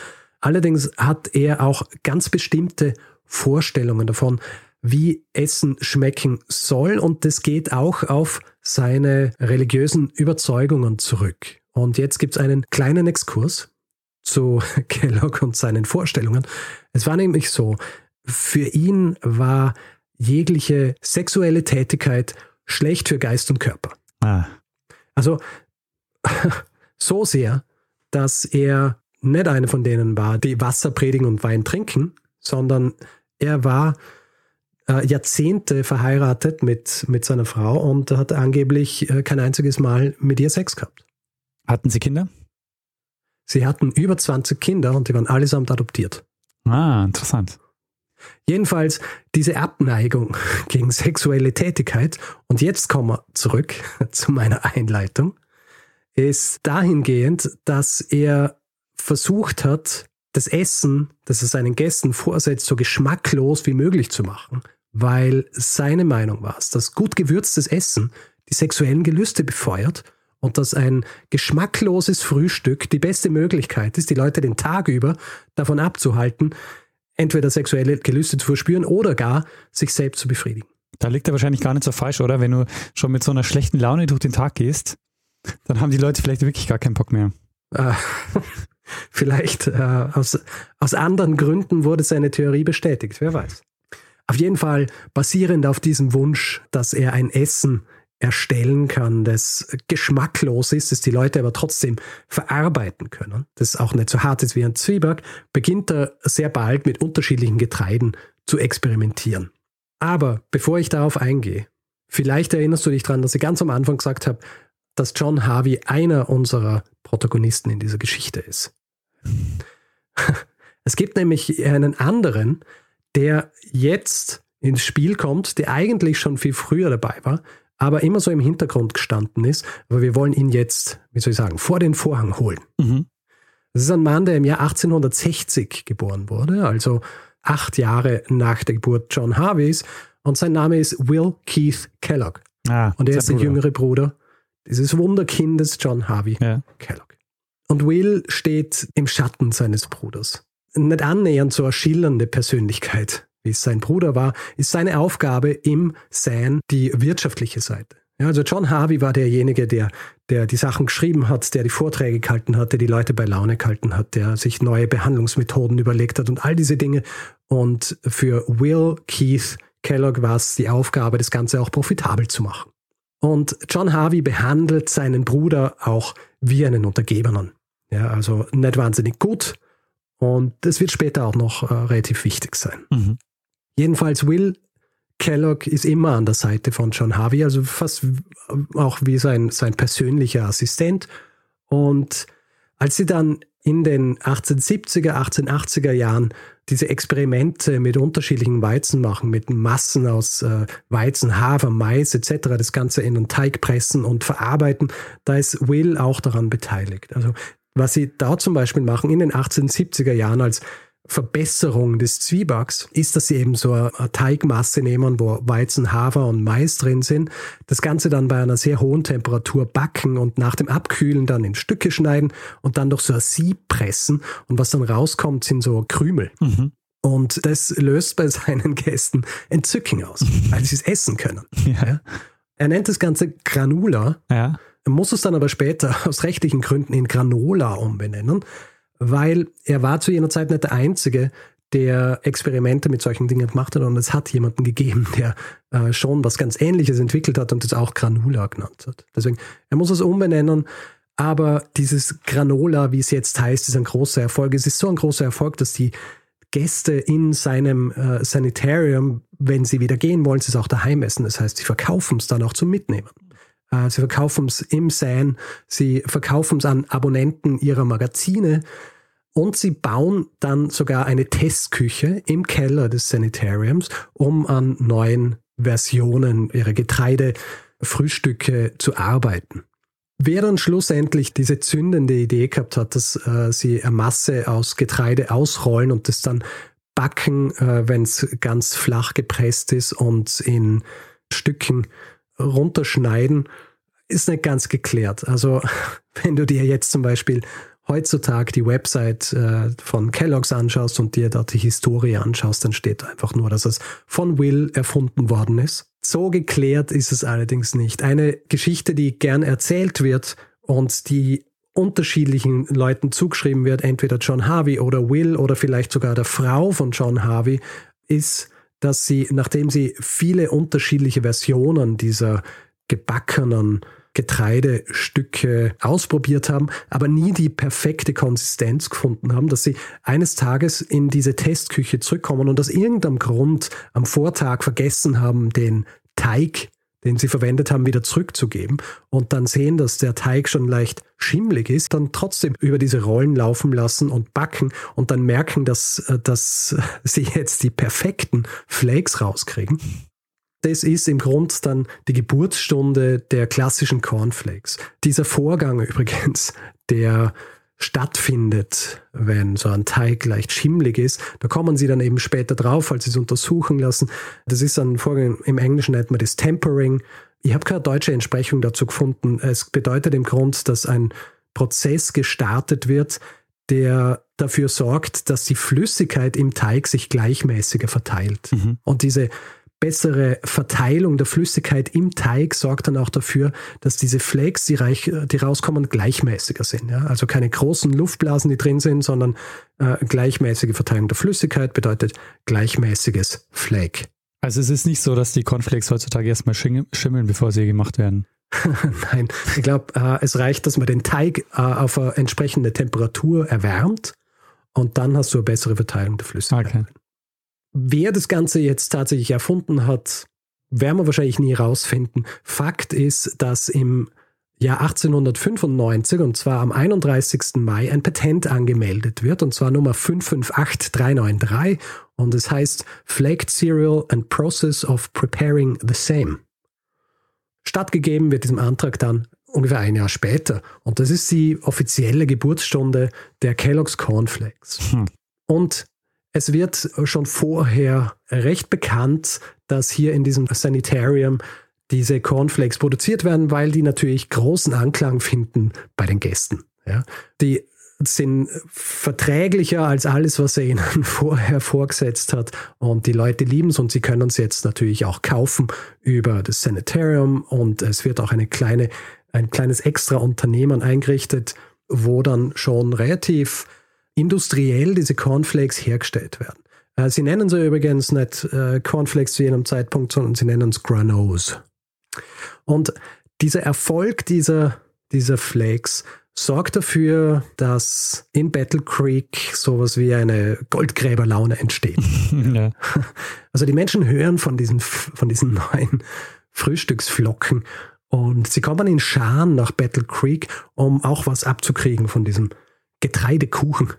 Allerdings hat er auch ganz bestimmte Vorstellungen davon, wie Essen schmecken soll und das geht auch auf seine religiösen Überzeugungen zurück. Und jetzt gibt es einen kleinen Exkurs zu Kellogg und seinen Vorstellungen. Es war nämlich so, für ihn war jegliche sexuelle Tätigkeit schlecht für Geist und Körper. Ah. Also so sehr, dass er nicht einer von denen war, die Wasser predigen und Wein trinken, sondern er war äh, Jahrzehnte verheiratet mit, mit seiner Frau und hat angeblich äh, kein einziges Mal mit ihr Sex gehabt. Hatten Sie Kinder? Sie hatten über 20 Kinder und die waren allesamt adoptiert. Ah, interessant. Jedenfalls diese Abneigung gegen sexuelle Tätigkeit, und jetzt kommen wir zurück zu meiner Einleitung, ist dahingehend, dass er versucht hat, das Essen, das er seinen Gästen vorsetzt, so geschmacklos wie möglich zu machen, weil seine Meinung war es, dass gut gewürztes Essen die sexuellen Gelüste befeuert und dass ein geschmackloses Frühstück die beste Möglichkeit ist, die Leute den Tag über davon abzuhalten, entweder sexuelle Gelüste zu verspüren oder gar sich selbst zu befriedigen. Da liegt er wahrscheinlich gar nicht so falsch, oder? Wenn du schon mit so einer schlechten Laune durch den Tag gehst, dann haben die Leute vielleicht wirklich gar keinen Bock mehr. Äh, vielleicht äh, aus, aus anderen Gründen wurde seine Theorie bestätigt, wer weiß. Auf jeden Fall basierend auf diesem Wunsch, dass er ein Essen erstellen kann, das geschmacklos ist, das die Leute aber trotzdem verarbeiten können, das auch nicht so hart ist wie ein Zwieback, beginnt er sehr bald mit unterschiedlichen Getreiden zu experimentieren. Aber bevor ich darauf eingehe, vielleicht erinnerst du dich daran, dass ich ganz am Anfang gesagt habe, dass John Harvey einer unserer Protagonisten in dieser Geschichte ist. Es gibt nämlich einen anderen, der jetzt ins Spiel kommt, der eigentlich schon viel früher dabei war, aber immer so im Hintergrund gestanden ist. Aber wir wollen ihn jetzt, wie soll ich sagen, vor den Vorhang holen. Mhm. Das ist ein Mann, der im Jahr 1860 geboren wurde, also acht Jahre nach der Geburt John Harveys. Und sein Name ist Will Keith Kellogg. Ah, und er ist der Bruder. jüngere Bruder dieses Wunderkindes John Harvey ja. Kellogg. Und Will steht im Schatten seines Bruders. Nicht annähernd so eine schillernde Persönlichkeit wie es sein Bruder war, ist seine Aufgabe im Sein die wirtschaftliche Seite. Ja, also John Harvey war derjenige, der, der die Sachen geschrieben hat, der die Vorträge gehalten hat, der die Leute bei Laune gehalten hat, der sich neue Behandlungsmethoden überlegt hat und all diese Dinge. Und für Will Keith Kellogg war es die Aufgabe, das Ganze auch profitabel zu machen. Und John Harvey behandelt seinen Bruder auch wie einen Untergebenen. Ja, also nicht wahnsinnig gut, Und das wird später auch noch äh, relativ wichtig sein. Mhm. Jedenfalls Will Kellogg ist immer an der Seite von John Harvey, also fast auch wie sein, sein persönlicher Assistent. Und als sie dann in den 1870er, 1880er Jahren diese Experimente mit unterschiedlichen Weizen machen, mit Massen aus äh, Weizen, Hafer, Mais etc., das Ganze in einen Teig pressen und verarbeiten, da ist Will auch daran beteiligt. Also was sie da zum Beispiel machen in den 1870er Jahren als Verbesserung des Zwiebacks ist, dass sie eben so eine Teigmasse nehmen, wo Weizen, Hafer und Mais drin sind. Das Ganze dann bei einer sehr hohen Temperatur backen und nach dem Abkühlen dann in Stücke schneiden und dann durch so ein Sieb pressen. Und was dann rauskommt, sind so Krümel. Mhm. Und das löst bei seinen Gästen Entzücken aus, weil sie es essen können. Ja. Er nennt das Ganze Granula. Ja. Muss es dann aber später aus rechtlichen Gründen in Granola umbenennen, weil er war zu jener Zeit nicht der Einzige, der Experimente mit solchen Dingen gemacht hat und es hat jemanden gegeben, der äh, schon was ganz Ähnliches entwickelt hat und das auch Granula genannt hat. Deswegen, er muss es umbenennen, aber dieses Granola, wie es jetzt heißt, ist ein großer Erfolg. Es ist so ein großer Erfolg, dass die Gäste in seinem äh, Sanitarium, wenn sie wieder gehen wollen, sie es auch daheim essen. Das heißt, sie verkaufen es dann auch zum Mitnehmen. Äh, sie verkaufen es im SAN, sie verkaufen es an Abonnenten ihrer Magazine und sie bauen dann sogar eine Testküche im Keller des Sanitariums, um an neuen Versionen ihrer Getreidefrühstücke zu arbeiten. Wer dann schlussendlich diese zündende Idee gehabt hat, dass äh, sie eine Masse aus Getreide ausrollen und das dann backen, äh, wenn es ganz flach gepresst ist und in Stücken runterschneiden, ist nicht ganz geklärt. Also wenn du dir jetzt zum Beispiel heutzutage die Website äh, von Kellogg's anschaust und dir dort die Historie anschaust, dann steht einfach nur, dass es von Will erfunden worden ist. So geklärt ist es allerdings nicht. Eine Geschichte, die gern erzählt wird und die unterschiedlichen Leuten zugeschrieben wird, entweder John Harvey oder Will oder vielleicht sogar der Frau von John Harvey, ist, dass sie, nachdem sie viele unterschiedliche Versionen dieser gebackenen Getreidestücke ausprobiert haben, aber nie die perfekte Konsistenz gefunden haben, dass sie eines Tages in diese Testküche zurückkommen und aus irgendeinem Grund am Vortag vergessen haben, den Teig den sie verwendet haben, wieder zurückzugeben und dann sehen, dass der Teig schon leicht schimmlig ist, dann trotzdem über diese Rollen laufen lassen und backen und dann merken, dass, äh, dass sie jetzt die perfekten Flakes rauskriegen. Das ist im Grund dann die Geburtsstunde der klassischen Cornflakes. Dieser Vorgang übrigens, der stattfindet, wenn so ein Teig leicht schimmlig ist. Da kommen sie dann eben später drauf, als sie es untersuchen lassen. Das ist ein Vorgang, im Englischen nennt man das Tempering. Ich habe keine deutsche Entsprechung dazu gefunden. Es bedeutet im Grund, dass ein Prozess gestartet wird, der dafür sorgt, dass die Flüssigkeit im Teig sich gleichmäßiger verteilt. Mhm. Und diese bessere Verteilung der Flüssigkeit im Teig sorgt dann auch dafür, dass diese Flakes, die, reich, die rauskommen, gleichmäßiger sind. Ja? Also keine großen Luftblasen, die drin sind, sondern äh, gleichmäßige Verteilung der Flüssigkeit bedeutet gleichmäßiges Flake. Also es ist nicht so, dass die Cornflakes heutzutage erstmal schimmeln, bevor sie gemacht werden. Nein, ich glaube, äh, es reicht, dass man den Teig äh, auf eine entsprechende Temperatur erwärmt und dann hast du eine bessere Verteilung der Flüssigkeit. Okay. Wer das Ganze jetzt tatsächlich erfunden hat, werden wir wahrscheinlich nie rausfinden. Fakt ist, dass im Jahr 1895, und zwar am 31. Mai, ein Patent angemeldet wird, und zwar Nummer 558393, und es heißt Flaked Cereal and Process of Preparing the Same. Stattgegeben wird diesem Antrag dann ungefähr ein Jahr später, und das ist die offizielle Geburtsstunde der Kellogg's Cornflakes. Hm. Und es wird schon vorher recht bekannt, dass hier in diesem Sanitarium diese Cornflakes produziert werden, weil die natürlich großen Anklang finden bei den Gästen. Ja. Die sind verträglicher als alles, was er ihnen vorher vorgesetzt hat. Und die Leute lieben es und sie können es jetzt natürlich auch kaufen über das Sanitarium. Und es wird auch eine kleine, ein kleines extra Unternehmen eingerichtet, wo dann schon relativ industriell diese Cornflakes hergestellt werden. Äh, sie nennen sie übrigens nicht äh, Cornflakes zu jenem Zeitpunkt, sondern sie nennen es Granos. Und dieser Erfolg dieser, dieser Flakes sorgt dafür, dass in Battle Creek sowas wie eine Goldgräberlaune entsteht. ja. Also die Menschen hören von diesen, von diesen neuen Frühstücksflocken und sie kommen in Scharen nach Battle Creek, um auch was abzukriegen von diesem Getreidekuchen,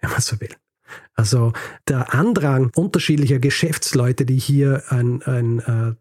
wenn man so will. Also der Andrang unterschiedlicher Geschäftsleute, die hier ein, ein, äh,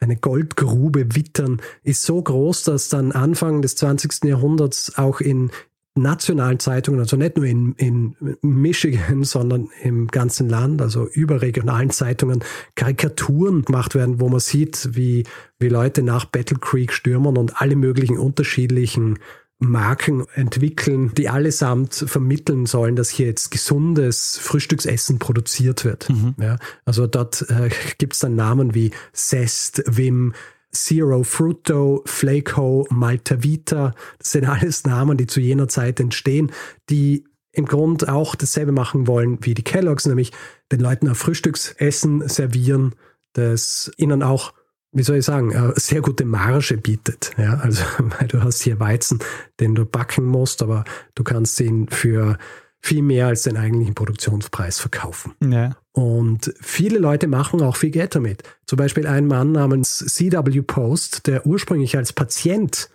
eine Goldgrube wittern, ist so groß, dass dann Anfang des 20. Jahrhunderts auch in nationalen Zeitungen, also nicht nur in, in Michigan, sondern im ganzen Land, also überregionalen Zeitungen, Karikaturen gemacht werden, wo man sieht, wie, wie Leute nach Battle Creek stürmen und alle möglichen unterschiedlichen Marken entwickeln, die allesamt vermitteln sollen, dass hier jetzt gesundes Frühstücksessen produziert wird. Mhm. Ja, also dort äh, gibt es dann Namen wie Zest, Wim, Zero Fruto, Flaco, Malta Vita. Das sind alles Namen, die zu jener Zeit entstehen, die im Grund auch dasselbe machen wollen wie die Kelloggs, nämlich den Leuten ein Frühstücksessen servieren, das ihnen auch wie soll ich sagen, äh, sehr gute Marge bietet. Ja, also, weil du hast hier Weizen, den du backen musst, aber du kannst ihn für viel mehr als den eigentlichen Produktionspreis verkaufen. Ja. Und viele Leute machen auch viel Geld damit. Zum Beispiel ein Mann namens CW Post, der ursprünglich als Patient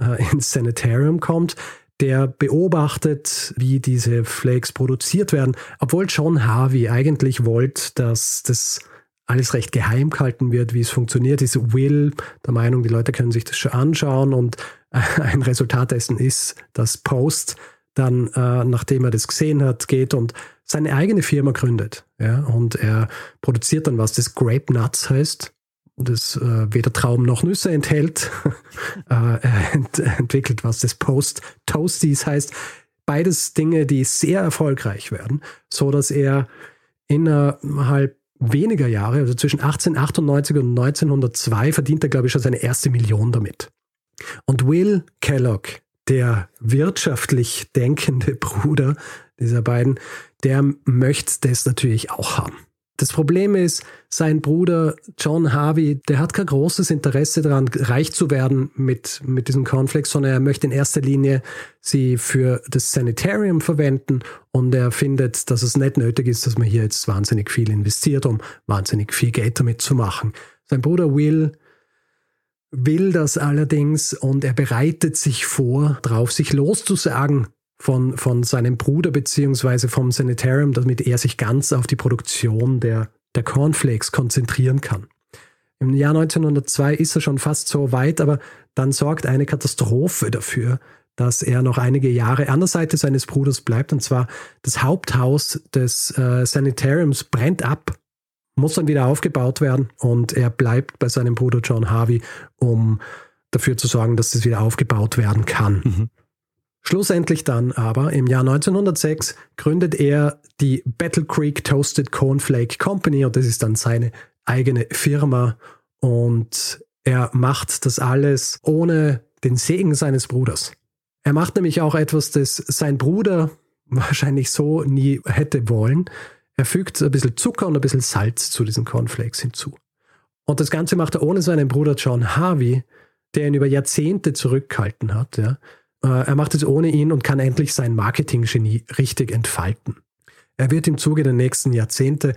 äh, ins Sanitarium kommt, der beobachtet, wie diese Flakes produziert werden, obwohl John Harvey eigentlich wollte, dass das alles recht geheim gehalten wird, wie es funktioniert, ist Will der Meinung, die Leute können sich das schon anschauen und ein Resultat dessen ist, dass Post dann, äh, nachdem er das gesehen hat, geht und seine eigene Firma gründet. Ja, und er produziert dann was, das Grape Nuts heißt, das äh, weder Trauben noch Nüsse enthält. äh, er ent entwickelt was, das Post Toasties heißt. Beides Dinge, die sehr erfolgreich werden, so dass er innerhalb weniger Jahre, also zwischen 1898 und 1902, verdient er, glaube ich, schon seine erste Million damit. Und Will Kellogg, der wirtschaftlich denkende Bruder dieser beiden, der möchte das natürlich auch haben. Das Problem ist, sein Bruder John Harvey, der hat kein großes Interesse daran, reich zu werden mit, mit diesem Cornflakes, sondern er möchte in erster Linie sie für das Sanitarium verwenden und er findet, dass es nicht nötig ist, dass man hier jetzt wahnsinnig viel investiert, um wahnsinnig viel Geld damit zu machen. Sein Bruder Will will das allerdings und er bereitet sich vor, darauf sich loszusagen von, von seinem Bruder beziehungsweise vom Sanitarium, damit er sich ganz auf die Produktion der, der Cornflakes konzentrieren kann. Im Jahr 1902 ist er schon fast so weit, aber dann sorgt eine Katastrophe dafür, dass er noch einige Jahre an der Seite seines Bruders bleibt. Und zwar das Haupthaus des äh, Sanitariums brennt ab, muss dann wieder aufgebaut werden und er bleibt bei seinem Bruder John Harvey, um dafür zu sorgen, dass das wieder aufgebaut werden kann. Mhm. Schlussendlich dann aber im Jahr 1906 gründet er die Battle Creek Toasted Cornflake Company und das ist dann seine eigene Firma und er macht das alles ohne den Segen seines Bruders. Er macht nämlich auch etwas, das sein Bruder wahrscheinlich so nie hätte wollen. Er fügt ein bisschen Zucker und ein bisschen Salz zu diesen Cornflakes hinzu. Und das Ganze macht er ohne seinen Bruder John Harvey, der ihn über Jahrzehnte zurückgehalten hat. Ja. Äh, er macht es ohne ihn und kann endlich sein Marketinggenie richtig entfalten. Er wird im Zuge der nächsten Jahrzehnte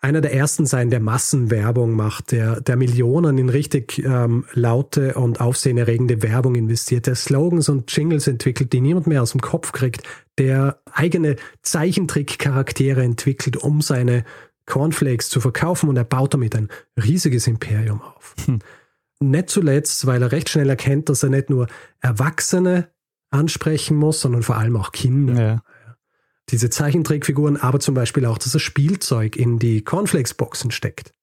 einer der ersten sein, der Massenwerbung macht, der, der Millionen in richtig ähm, laute und aufsehenerregende Werbung investiert, der Slogans und Jingles entwickelt, die niemand mehr aus dem Kopf kriegt, der eigene Zeichentrick-Charaktere entwickelt, um seine Cornflakes zu verkaufen und er baut damit ein riesiges Imperium auf. Hm. Nicht zuletzt, weil er recht schnell erkennt, dass er nicht nur Erwachsene ansprechen muss, sondern vor allem auch Kinder. Ja. Diese Zeichentrickfiguren, aber zum Beispiel auch, dass er Spielzeug in die Cornflakes-Boxen steckt.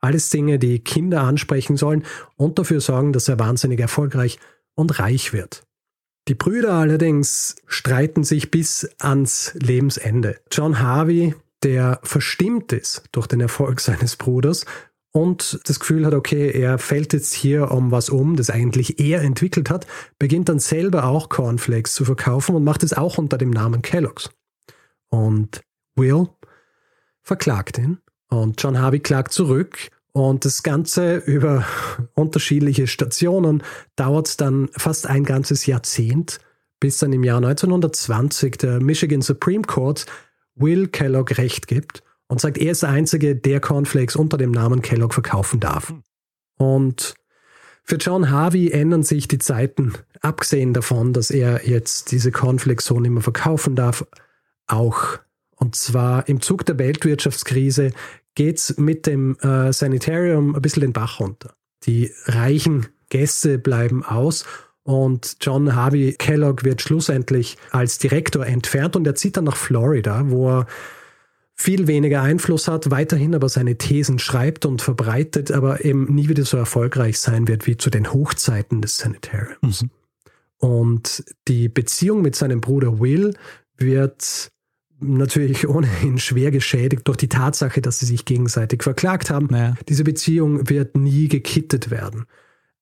Alles Dinge, die Kinder ansprechen sollen und dafür sorgen, dass er wahnsinnig erfolgreich und reich wird. Die Brüder allerdings streiten sich bis ans Lebensende. John Harvey, der verstimmt ist durch den Erfolg seines Bruders, und das Gefühl hat, okay, er fällt jetzt hier um was um, das eigentlich er entwickelt hat, beginnt dann selber auch Cornflakes zu verkaufen und macht es auch unter dem Namen Kellogg's. Und Will verklagt ihn und John Harvey klagt zurück und das Ganze über unterschiedliche Stationen dauert dann fast ein ganzes Jahrzehnt, bis dann im Jahr 1920 der Michigan Supreme Court Will Kellogg Recht gibt und sagt, er ist der Einzige, der Cornflakes unter dem Namen Kellogg verkaufen darf. Und für John Harvey ändern sich die Zeiten, abgesehen davon, dass er jetzt diese Cornflakes so nicht mehr verkaufen darf, auch. Und zwar im Zug der Weltwirtschaftskrise geht es mit dem äh, Sanitarium ein bisschen den Bach runter. Die reichen Gäste bleiben aus und John Harvey Kellogg wird schlussendlich als Direktor entfernt und er zieht dann nach Florida, wo er viel weniger Einfluss hat, weiterhin aber seine Thesen schreibt und verbreitet, aber eben nie wieder so erfolgreich sein wird wie zu den Hochzeiten des Sanitariums. Mhm. Und die Beziehung mit seinem Bruder Will wird natürlich ohnehin schwer geschädigt durch die Tatsache, dass sie sich gegenseitig verklagt haben. Naja. Diese Beziehung wird nie gekittet werden.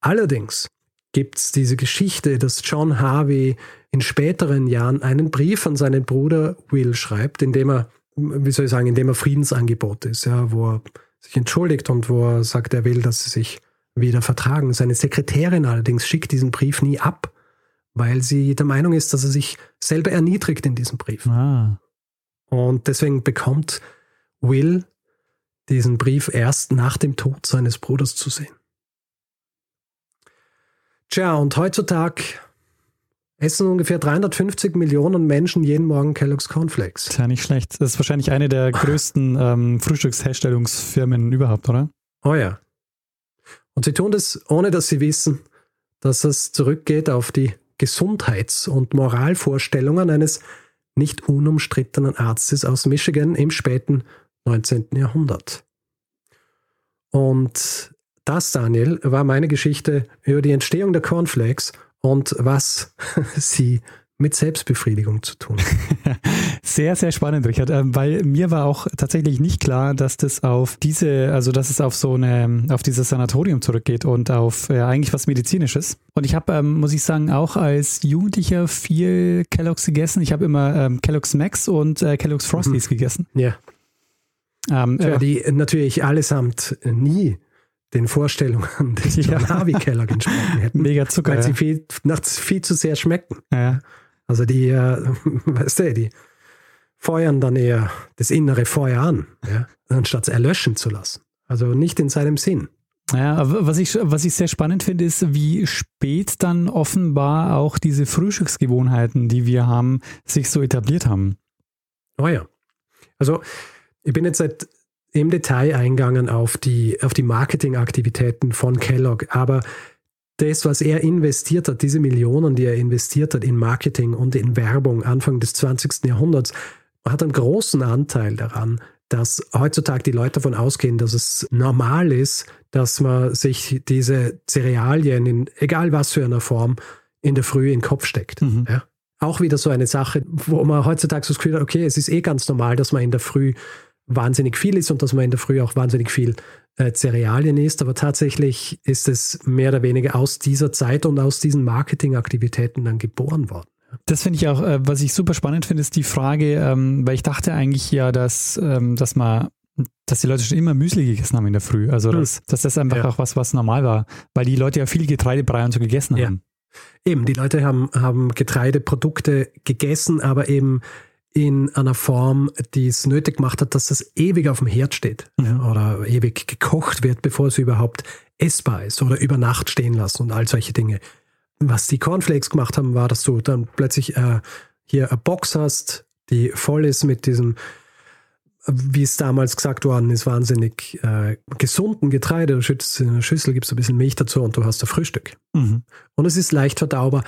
Allerdings gibt es diese Geschichte, dass John Harvey in späteren Jahren einen Brief an seinen Bruder Will schreibt, in dem er, wie soll ich sagen, in dem er Friedensangebot ist, ja, wo er sich entschuldigt und wo er sagt, er will, dass sie sich wieder vertragen. Seine Sekretärin allerdings schickt diesen Brief nie ab, weil sie der Meinung ist, dass er sich selber erniedrigt in diesem Brief. Ah. Und deswegen bekommt Will diesen Brief erst nach dem Tod seines Bruders zu sehen. Tja, und heutzutage essen ungefähr 350 Millionen Menschen jeden Morgen Kellogg's Cornflakes. Ist ja nicht schlecht. Das ist wahrscheinlich eine der größten ähm, Frühstücksherstellungsfirmen überhaupt, oder? Oh ja. Und sie tun das, ohne dass sie wissen, dass es zurückgeht auf die Gesundheits- und Moralvorstellungen eines nicht unumstrittenen Arztes aus Michigan im späten 19. Jahrhundert. Und das, Daniel, war meine Geschichte über die Entstehung der Cornflakes und was sie mit Selbstbefriedigung zu tun. sehr, sehr spannend, Richard, ähm, weil mir war auch tatsächlich nicht klar, dass das auf diese, also dass es auf so eine, auf dieses Sanatorium zurückgeht und auf äh, eigentlich was Medizinisches. Und ich habe, ähm, muss ich sagen, auch als Jugendlicher viel Kellogg's gegessen. Ich habe immer ähm, Kellogg's Max und äh, Kellogg's Frosties mhm. gegessen. Ja. Ähm, ja, die natürlich allesamt nie den Vorstellungen des John ja. Harvey Keller entsprochen hätten. Mega Zucker. Weil ja. sie viel, nachts viel zu sehr schmecken. Ja. Also die, äh, weißt du, die feuern dann eher das innere Feuer an, ja, anstatt es erlöschen zu lassen. Also nicht in seinem Sinn. Ja, was ich, was ich sehr spannend finde, ist, wie spät dann offenbar auch diese Frühstücksgewohnheiten, die wir haben, sich so etabliert haben. Oh ja. Also ich bin jetzt seit im Detail eingegangen auf die, auf die Marketingaktivitäten von Kellogg, aber das, was er investiert hat, diese Millionen, die er investiert hat in Marketing und in Werbung Anfang des 20. Jahrhunderts, hat einen großen Anteil daran, dass heutzutage die Leute davon ausgehen, dass es normal ist, dass man sich diese Cerealien in egal was für einer Form in der Früh in den Kopf steckt. Mhm. Ja? Auch wieder so eine Sache, wo man heutzutage so das Gefühl hat, okay, es ist eh ganz normal, dass man in der Früh wahnsinnig viel ist und dass man in der Früh auch wahnsinnig viel äh, Cerealien isst. Aber tatsächlich ist es mehr oder weniger aus dieser Zeit und aus diesen Marketingaktivitäten dann geboren worden. Das finde ich auch, äh, was ich super spannend finde, ist die Frage, ähm, weil ich dachte eigentlich ja, dass, ähm, dass man dass die Leute schon immer Müsli gegessen haben in der Früh. Also hm. dass, dass das einfach ja. auch was, was normal war, weil die Leute ja viel Getreidebrei und so gegessen ja. haben. Eben, die Leute haben, haben Getreideprodukte gegessen, aber eben in einer Form, die es nötig gemacht hat, dass das ewig auf dem Herd steht mhm. oder ewig gekocht wird, bevor es überhaupt essbar ist oder über Nacht stehen lassen und all solche Dinge. Was die Cornflakes gemacht haben, war, dass du dann plötzlich äh, hier eine Box hast, die voll ist mit diesem, wie es damals gesagt worden ist, wahnsinnig äh, gesunden Getreide. Du schützt in eine Schüssel, gibst ein bisschen Milch dazu und du hast ein Frühstück. Mhm. Und es ist leicht verdaubar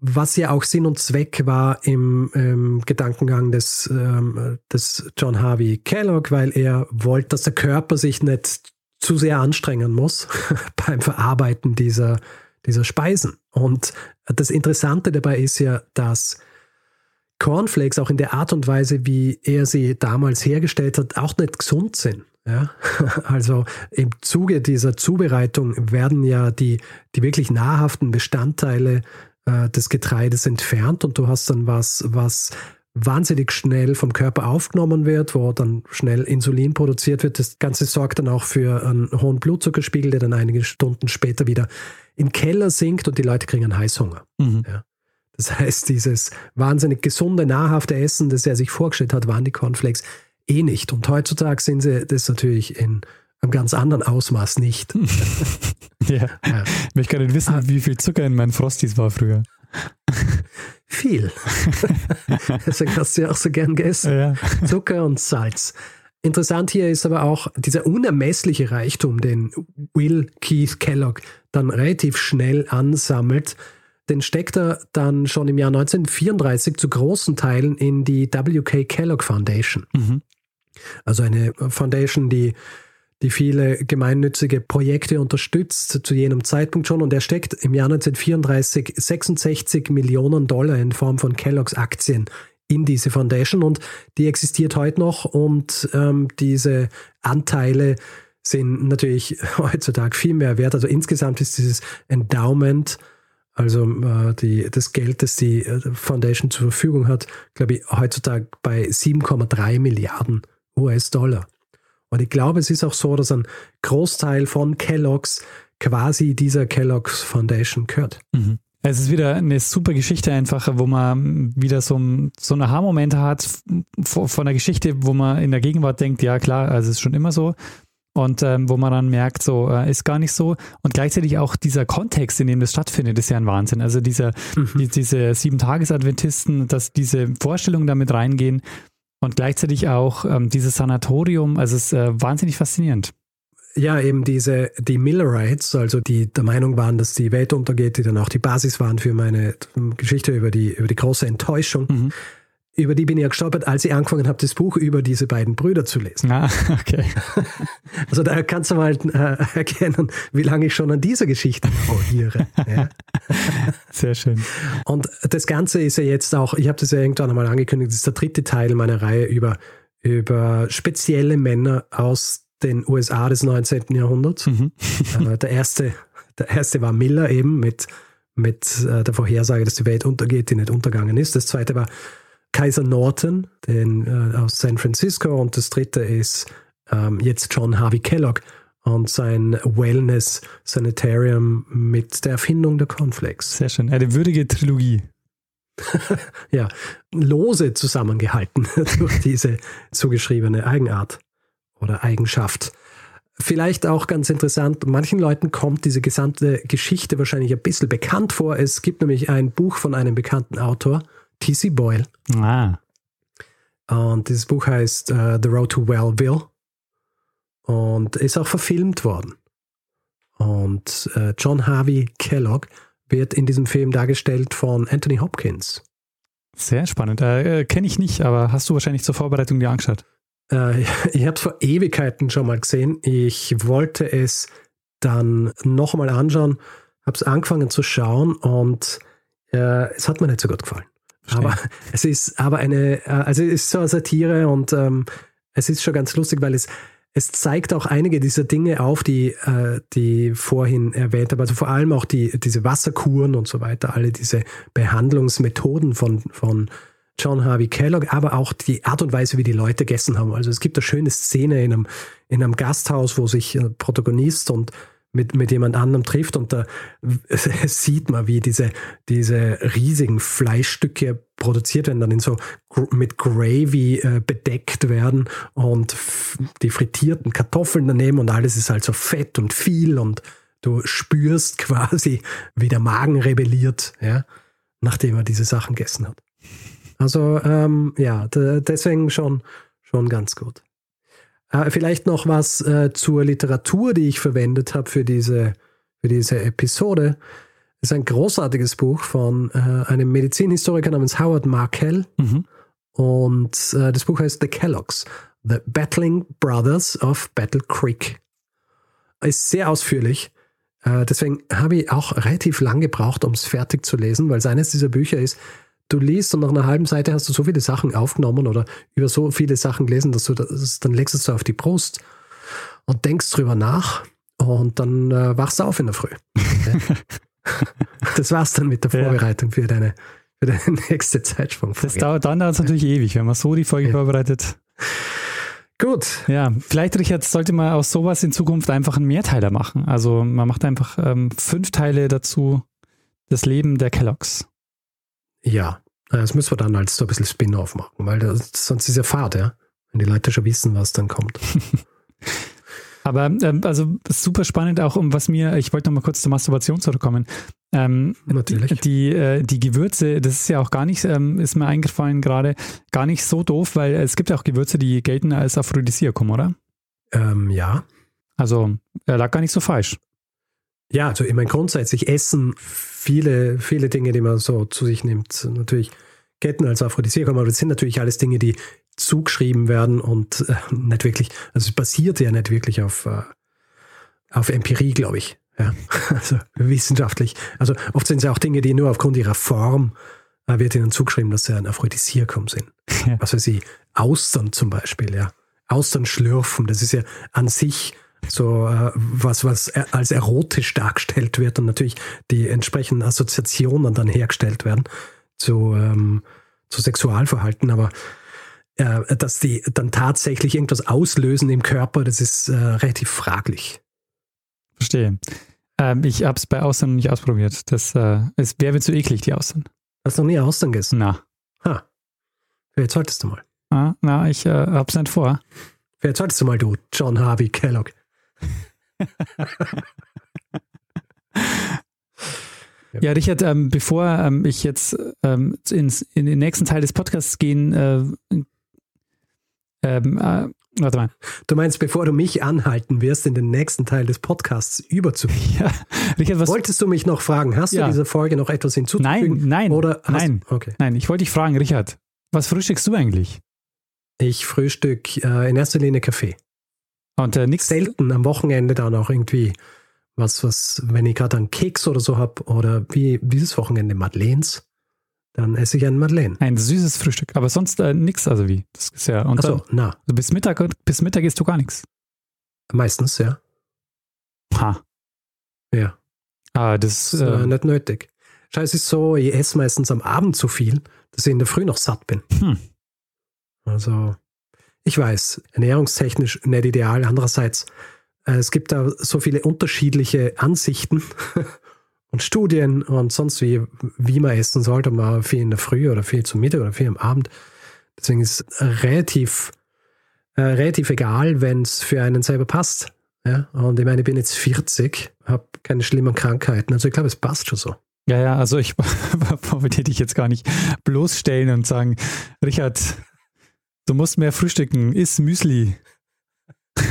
was ja auch Sinn und Zweck war im ähm, Gedankengang des, ähm, des John Harvey Kellogg, weil er wollte, dass der Körper sich nicht zu sehr anstrengen muss beim Verarbeiten dieser, dieser Speisen. Und das Interessante dabei ist ja, dass Cornflakes auch in der Art und Weise, wie er sie damals hergestellt hat, auch nicht gesund sind. Ja? Also im Zuge dieser Zubereitung werden ja die, die wirklich nahrhaften Bestandteile äh, des Getreides entfernt und du hast dann was, was wahnsinnig schnell vom Körper aufgenommen wird, wo dann schnell Insulin produziert wird. Das Ganze sorgt dann auch für einen hohen Blutzuckerspiegel, der dann einige Stunden später wieder in den Keller sinkt und die Leute kriegen einen Heißhunger. Mhm. Ja. Das heißt, dieses wahnsinnig gesunde, nahrhafte Essen, das er sich vorgestellt hat, waren die Cornflakes eh nicht. Und heutzutage sind sie das natürlich in einem ganz anderen Ausmaß nicht. ja. ja. Ich möchte gar nicht wissen, ah. wie viel Zucker in meinen Frosties war früher. Viel. Deswegen hast du ja auch so gern gegessen. Ja. Zucker und Salz. Interessant hier ist aber auch dieser unermessliche Reichtum, den Will Keith Kellogg dann relativ schnell ansammelt. Den steckt er dann schon im Jahr 1934 zu großen Teilen in die W.K. Kellogg Foundation. Mhm. Also eine Foundation, die die viele gemeinnützige Projekte unterstützt, zu jenem Zeitpunkt schon. Und er steckt im Jahr 1934 66 Millionen Dollar in Form von Kelloggs Aktien in diese Foundation und die existiert heute noch und ähm, diese Anteile sind natürlich heutzutage viel mehr wert. Also insgesamt ist dieses Endowment, also äh, die, das Geld, das die äh, Foundation zur Verfügung hat, glaube ich, heutzutage bei 7,3 Milliarden US-Dollar. Und ich glaube, es ist auch so, dass ein Großteil von Kellogg's quasi dieser Kellogg's Foundation gehört. Mhm. Es ist wieder eine super Geschichte einfach, wo man wieder so, so einen Aha-Moment hat von einer Geschichte, wo man in der Gegenwart denkt, ja klar, also es ist schon immer so. Und ähm, wo man dann merkt, so äh, ist gar nicht so. Und gleichzeitig auch dieser Kontext, in dem das stattfindet, ist ja ein Wahnsinn. Also dieser, mhm. die, diese Sieben-Tages-Adventisten, dass diese Vorstellungen damit reingehen, und gleichzeitig auch ähm, dieses Sanatorium, also es ist äh, wahnsinnig faszinierend. Ja, eben diese, die Millerites, also die der Meinung waren, dass die Welt untergeht, die dann auch die Basis waren für meine Geschichte über die, über die große Enttäuschung. Mhm über die bin ich ja gestolpert, als ich angefangen habe, das Buch über diese beiden Brüder zu lesen. Ah, okay. Also da kannst du mal äh, erkennen, wie lange ich schon an dieser Geschichte orientiere. Ja. Sehr schön. Und das Ganze ist ja jetzt auch, ich habe das ja irgendwann einmal angekündigt, das ist der dritte Teil meiner Reihe über, über spezielle Männer aus den USA des 19. Jahrhunderts. Mhm. Äh, der, erste, der erste war Miller eben mit, mit äh, der Vorhersage, dass die Welt untergeht, die nicht untergegangen ist. Das zweite war Kaiser Norton den, äh, aus San Francisco und das dritte ist ähm, jetzt John Harvey Kellogg und sein Wellness Sanitarium mit der Erfindung der Cornflakes. Sehr schön, eine würdige Trilogie. ja, lose zusammengehalten durch diese zugeschriebene Eigenart oder Eigenschaft. Vielleicht auch ganz interessant, manchen Leuten kommt diese gesamte Geschichte wahrscheinlich ein bisschen bekannt vor. Es gibt nämlich ein Buch von einem bekannten Autor, T.C. Boyle. Ah. Und dieses Buch heißt uh, The Road to Wellville und ist auch verfilmt worden. Und uh, John Harvey Kellogg wird in diesem Film dargestellt von Anthony Hopkins. Sehr spannend. Äh, Kenne ich nicht, aber hast du wahrscheinlich zur Vorbereitung dir angeschaut? Äh, ich habe es vor Ewigkeiten schon mal gesehen. Ich wollte es dann nochmal anschauen, habe es angefangen zu schauen und äh, es hat mir nicht so gut gefallen. Aber es ist aber eine, äh, also es ist so eine Satire und ähm, es ist schon ganz lustig, weil es, es zeigt auch einige dieser Dinge auf, die, äh, die vorhin erwähnt habe. Also vor allem auch die, diese Wasserkuren und so weiter, alle diese Behandlungsmethoden von, von John Harvey Kellogg, aber auch die Art und Weise, wie die Leute gegessen haben. Also es gibt eine schöne Szene in einem, in einem Gasthaus, wo sich Protagonist und mit, mit jemand anderem trifft und da sieht man, wie diese, diese riesigen Fleischstücke produziert werden, dann in so mit Gravy äh, bedeckt werden und die frittierten Kartoffeln daneben und alles ist halt so fett und viel und du spürst quasi, wie der Magen rebelliert, ja, nachdem er diese Sachen gegessen hat. Also ähm, ja, deswegen schon, schon ganz gut. Äh, vielleicht noch was äh, zur Literatur, die ich verwendet habe für diese, für diese Episode. Das ist ein großartiges Buch von äh, einem Medizinhistoriker namens Howard Markell. Mhm. Und das Buch heißt The Kelloggs, The Battling Brothers of Battle Creek. Ist sehr ausführlich. Deswegen habe ich auch relativ lang gebraucht, um es fertig zu lesen, weil es eines dieser Bücher ist, du liest und nach einer halben Seite hast du so viele Sachen aufgenommen oder über so viele Sachen gelesen, dass du das, dann legst du es auf die Brust und denkst drüber nach und dann äh, wachst du auf in der Früh. das war's dann mit der Vorbereitung für deine, für deine nächste Zeitsprung. Das dauert dann dauert natürlich ewig, wenn man so die Folge ja. vorbereitet. Gut. Ja, vielleicht Richard, sollte man aus sowas in Zukunft einfach einen Mehrteiler machen. Also man macht einfach ähm, fünf Teile dazu, das Leben der Kelloggs. Ja, das müssen wir dann als so ein bisschen Spin-off machen, weil das, sonst ist ja Fahrt, ja. Wenn die Leute schon wissen, was dann kommt. Aber ähm, also super spannend auch, um was mir, ich wollte noch mal kurz zur Masturbation zurückkommen. Ähm, Natürlich. Die, äh, die Gewürze, das ist ja auch gar nicht, ähm, ist mir eingefallen gerade, gar nicht so doof, weil es gibt ja auch Gewürze, die gelten als Aphrodisiakum, oder? Ähm, ja. Also, er lag gar nicht so falsch. Ja, also ich meine, grundsätzlich essen viele, viele Dinge, die man so zu sich nimmt, natürlich gelten als Aphrodisiakum, aber das sind natürlich alles Dinge, die zugeschrieben werden und äh, nicht wirklich, also es basiert ja nicht wirklich auf, äh, auf Empirie, glaube ich. Ja, also wissenschaftlich. Also oft sind es ja auch Dinge, die nur aufgrund ihrer Form äh, wird ihnen zugeschrieben, dass sie ein Aphrodisiakum sind. Ja. Was weiß ich, Austern zum Beispiel, ja. Austern schlürfen, das ist ja an sich so äh, was, was als erotisch dargestellt wird und natürlich die entsprechenden Assoziationen dann hergestellt werden zu, ähm, zu Sexualverhalten, aber äh, dass die dann tatsächlich irgendwas auslösen im Körper, das ist äh, relativ fraglich. Verstehe. Ähm, ich habe es bei Austern nicht ausprobiert. Das äh, es wäre mir zu eklig, die Austern. Hast du noch nie Austern gegessen? Na. Ha. Vielleicht solltest du mal. Ah, na, ich äh, hab's nicht vor. Vielleicht solltest du mal, du John Harvey Kellogg. Ja, Richard, ähm, bevor ähm, ich jetzt ähm, ins, in den nächsten Teil des Podcasts gehen, äh, ähm, äh, warte mal. Du meinst, bevor du mich anhalten wirst, in den nächsten Teil des Podcasts überzugehen? Ja, Richard, was? Wolltest du mich noch fragen? Hast Ja. du dieser Folge noch etwas hinzuzufügen? Nein, nein, Oder nein. Okay. Nein, ich wollte dich fragen, Richard, was frühstückst du eigentlich? Ich frühstück äh, in erster Linie Kaffee. Und äh, nix. Selten am Wochenende dann auch irgendwie was, was, wenn ich gerade einen Keks oder so habe oder wie dieses Wochenende Madeleines, dann esse ich einen Madeleine. Ein süßes Frühstück, aber sonst äh, nix, also wie? Das ist ja. Und Achso, na, also bis Mittag bis Mittag isst du gar nichts. meistens, ja. Ha. Ja. Ah, das Das ist äh, äh, nicht nötig. Es ist so, ich esse meistens am Abend so viel, dass ich in der Früh noch satt bin. Hm. Also, ich weiß, ernährungstechnisch nicht ideal. Andererseits, äh, es gibt da so viele unterschiedliche Ansichten und Studien und sonst wie, wie man essen sollte. Mal viel in der Früh oder viel zum Mittag oder viel am Abend. Deswegen ist es relativ, äh, relativ egal, wenn es für einen selber passt. Ja? Und ich meine, ich bin jetzt 40, habe keine schlimmen Krankheiten. Also ich glaube, es passt schon so. Ja, ja, also ich wollte dich jetzt gar nicht bloßstellen und sagen, Richard, du musst mehr frühstücken, iss Müsli.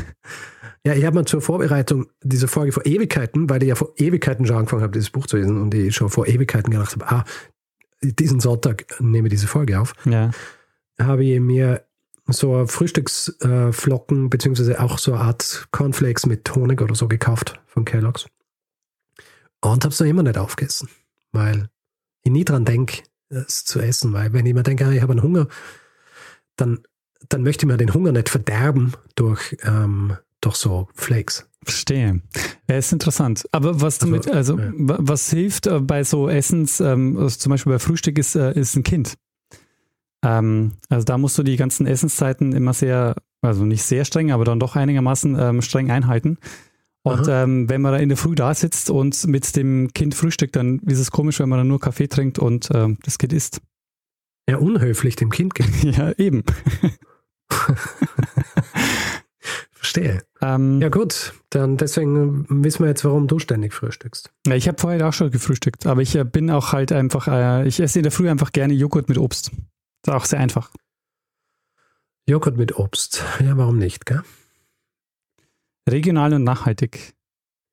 Ja, ich habe mir zur Vorbereitung dieser Folge vor Ewigkeiten, weil ich ja vor Ewigkeiten schon angefangen habe, dieses Buch zu lesen und ich schon vor Ewigkeiten gedacht habe, ah, diesen Sonntag nehme ich diese Folge auf, Ja. habe ich mir so Frühstücksflocken beziehungsweise auch so eine Art Cornflakes mit Honig oder so gekauft von Kellogg's und habe es noch immer nicht aufgegessen, weil ich nie dran denke, es zu essen, weil wenn ich mir denke, ah, ich habe einen Hunger, dann, dann möchte mir den Hunger nicht verderben durch, ähm, durch so Flakes. Verstehe. Ja, ist interessant. Aber was Also, damit, also ja. wa- was hilft äh, bei so Essens, ähm, also zum Beispiel bei Frühstück ist, äh, ist ein Kind. Ähm, also da musst du die ganzen Essenszeiten immer sehr, also nicht sehr streng, aber dann doch einigermaßen ähm, streng einhalten. Und ähm, wenn man da in der Früh da sitzt und mit dem Kind frühstückt, dann ist es komisch, wenn man dann nur Kaffee trinkt und ähm, das Kind isst. Ja, unhöflich dem Kind gegenüber. ja, eben. Verstehe. Ähm, Ja, gut. Dann deswegen wissen wir jetzt, warum du ständig frühstückst. Ja, ich habe vorher auch schon gefrühstückt, aber ich äh, bin auch halt einfach, äh, ich esse in der Früh einfach gerne Joghurt mit Obst. Ist auch sehr einfach. Joghurt mit Obst. Ja, warum nicht, gell? Regional und nachhaltig.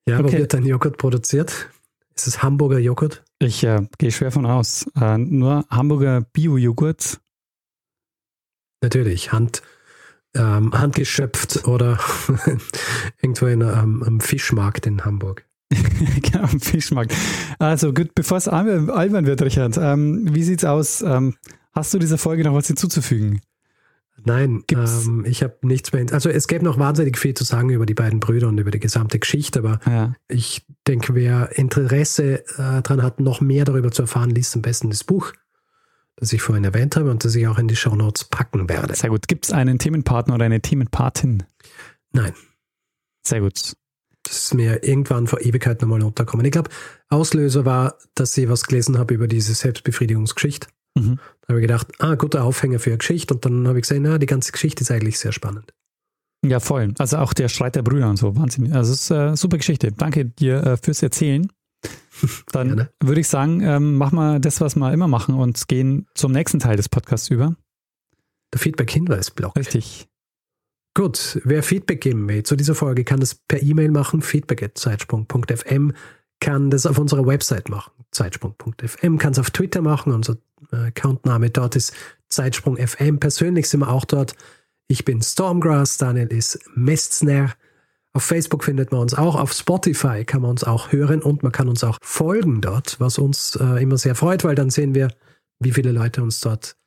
Ja, wo Okay. wird dein Joghurt produziert? Ist es Hamburger Joghurt? Ich äh, gehe schwer von aus. Äh, nur Hamburger Bio-Joghurt. Natürlich, Hand, ähm, handgeschöpft oder irgendwo in einem, am Fischmarkt in Hamburg. genau, am Fischmarkt. Also gut, bevor es albern albern wird, Richard, ähm, wie sieht's aus? Ähm, hast du dieser Folge noch was hinzuzufügen? Nein, ähm, ich habe nichts mehr. Also es gäbe noch wahnsinnig viel zu sagen über die beiden Brüder und über die gesamte Geschichte, aber Ja. ich denke, wer Interesse äh, daran hat, noch mehr darüber zu erfahren, liest am besten das Buch, das ich vorhin erwähnt habe und das ich auch in die Shownotes packen werde. Sehr gut. Gibt es einen Themenpartner oder eine Themenpatin? Nein. Sehr gut. Das ist mir irgendwann vor Ewigkeit nochmal unterkommen. Ich glaube, Auslöser war, dass ich was gelesen habe über diese Selbstbefriedigungsgeschichte. Mhm. Da habe ich gedacht, ah, guter Aufhänger für eine Geschichte. Und dann habe ich gesehen, na, die ganze Geschichte ist eigentlich sehr spannend. Ja, voll. Also auch der Streit der Brüder und so. Wahnsinn. Also es ist eine äh, super Geschichte. Danke dir äh, fürs Erzählen. Dann Gerne. würde ich sagen, ähm, machen wir das, was wir immer machen und gehen zum nächsten Teil des Podcasts über. Der Feedback-Hinweis-Block. Richtig. Gut, wer Feedback geben will zu dieser Folge, kann das per E-Mail machen, feedback.zeitsprung.fm, kann das auf unserer Website machen, zeitsprung.fm, kann es auf Twitter machen, unser Accountname dort ist Zeitsprung.fm. Persönlich sind wir auch dort. Ich bin Stormgrass, Daniel ist Mestner. Auf Facebook findet man uns auch, auf Spotify kann man uns auch hören und man kann uns auch folgen dort, was uns äh, immer sehr freut, weil dann sehen wir, wie viele Leute uns dort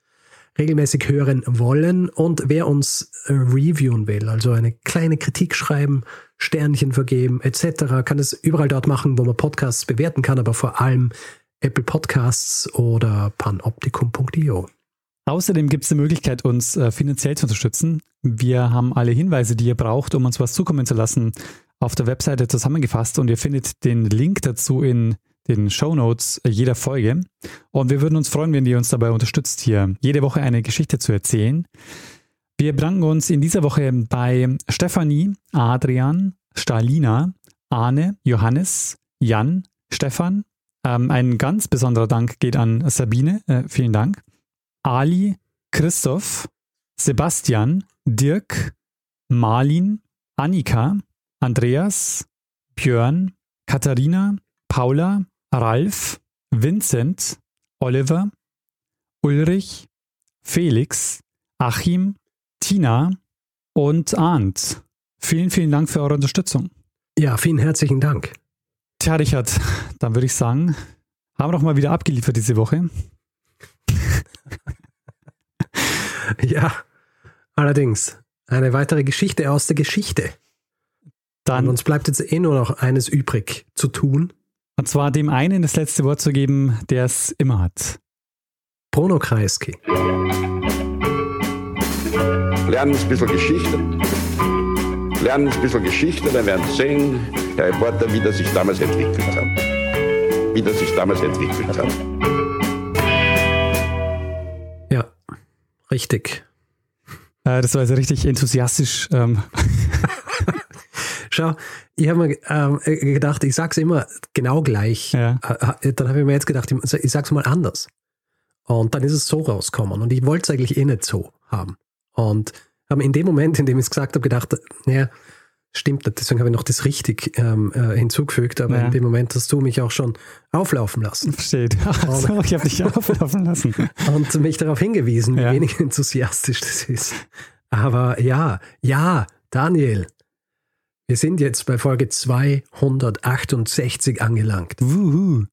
regelmäßig hören wollen. Und wer uns äh, reviewen will, also eine kleine Kritik schreiben, Sternchen vergeben etc., kann es überall dort machen, wo man Podcasts bewerten kann, aber vor allem Apple Podcasts oder panoptikum.io. Außerdem gibt es die Möglichkeit, uns äh, finanziell zu unterstützen. Wir haben alle Hinweise, die ihr braucht, um uns was zukommen zu lassen, auf der Webseite zusammengefasst und ihr findet den Link dazu in den Show Notes jeder Folge. Und wir würden uns freuen, wenn ihr uns dabei unterstützt, hier jede Woche eine Geschichte zu erzählen. Wir bedanken uns in dieser Woche bei Stefanie, Adrian, Stalina, Arne, Johannes, Jan, Stefan. Ähm, ein ganz besonderer Dank geht an Sabine. Äh, vielen Dank. Ali, Christoph, Sebastian, Dirk, Marlin, Annika, Andreas, Björn, Katharina, Paula, Ralf, Vincent, Oliver, Ulrich, Felix, Achim, Tina und Arndt. Vielen, vielen Dank für eure Unterstützung. Ja, vielen herzlichen Dank. Tja, Richard, dann würde ich sagen, haben wir doch mal wieder abgeliefert diese Woche. ja, allerdings. Eine weitere Geschichte aus der Geschichte. Dann, Und uns bleibt jetzt eh nur noch eines übrig zu tun. Und zwar dem einen das letzte Wort zu geben, der es immer hat. Bruno Kreisky. Lernen ein bisschen Geschichte. Lernen ein bisschen Geschichte, dann werden Sie sehen, der Reporter, wie das sich damals entwickelt hat. Wie das sich damals entwickelt hat. Richtig. Äh, das war also richtig enthusiastisch. Ähm. Schau, ich habe mir ähm, gedacht, ich sage es immer genau gleich. Ja. Äh, äh, dann habe ich mir jetzt gedacht, ich sage es mal anders. Und dann ist es so rausgekommen. Und ich wollte es eigentlich eh nicht so haben. Und habe in dem Moment, in dem ich es gesagt habe, gedacht, naja, stimmt nicht. Deswegen habe ich noch das richtig ähm, äh, hinzugefügt, aber ja. in dem Moment hast du mich auch schon auflaufen lassen. Versteht. So, ich habe dich auflaufen lassen. Und mich darauf hingewiesen, wie ja. wenig enthusiastisch das ist. Aber ja, ja, Daniel, wir sind jetzt bei Folge 268 angelangt. Wuhu.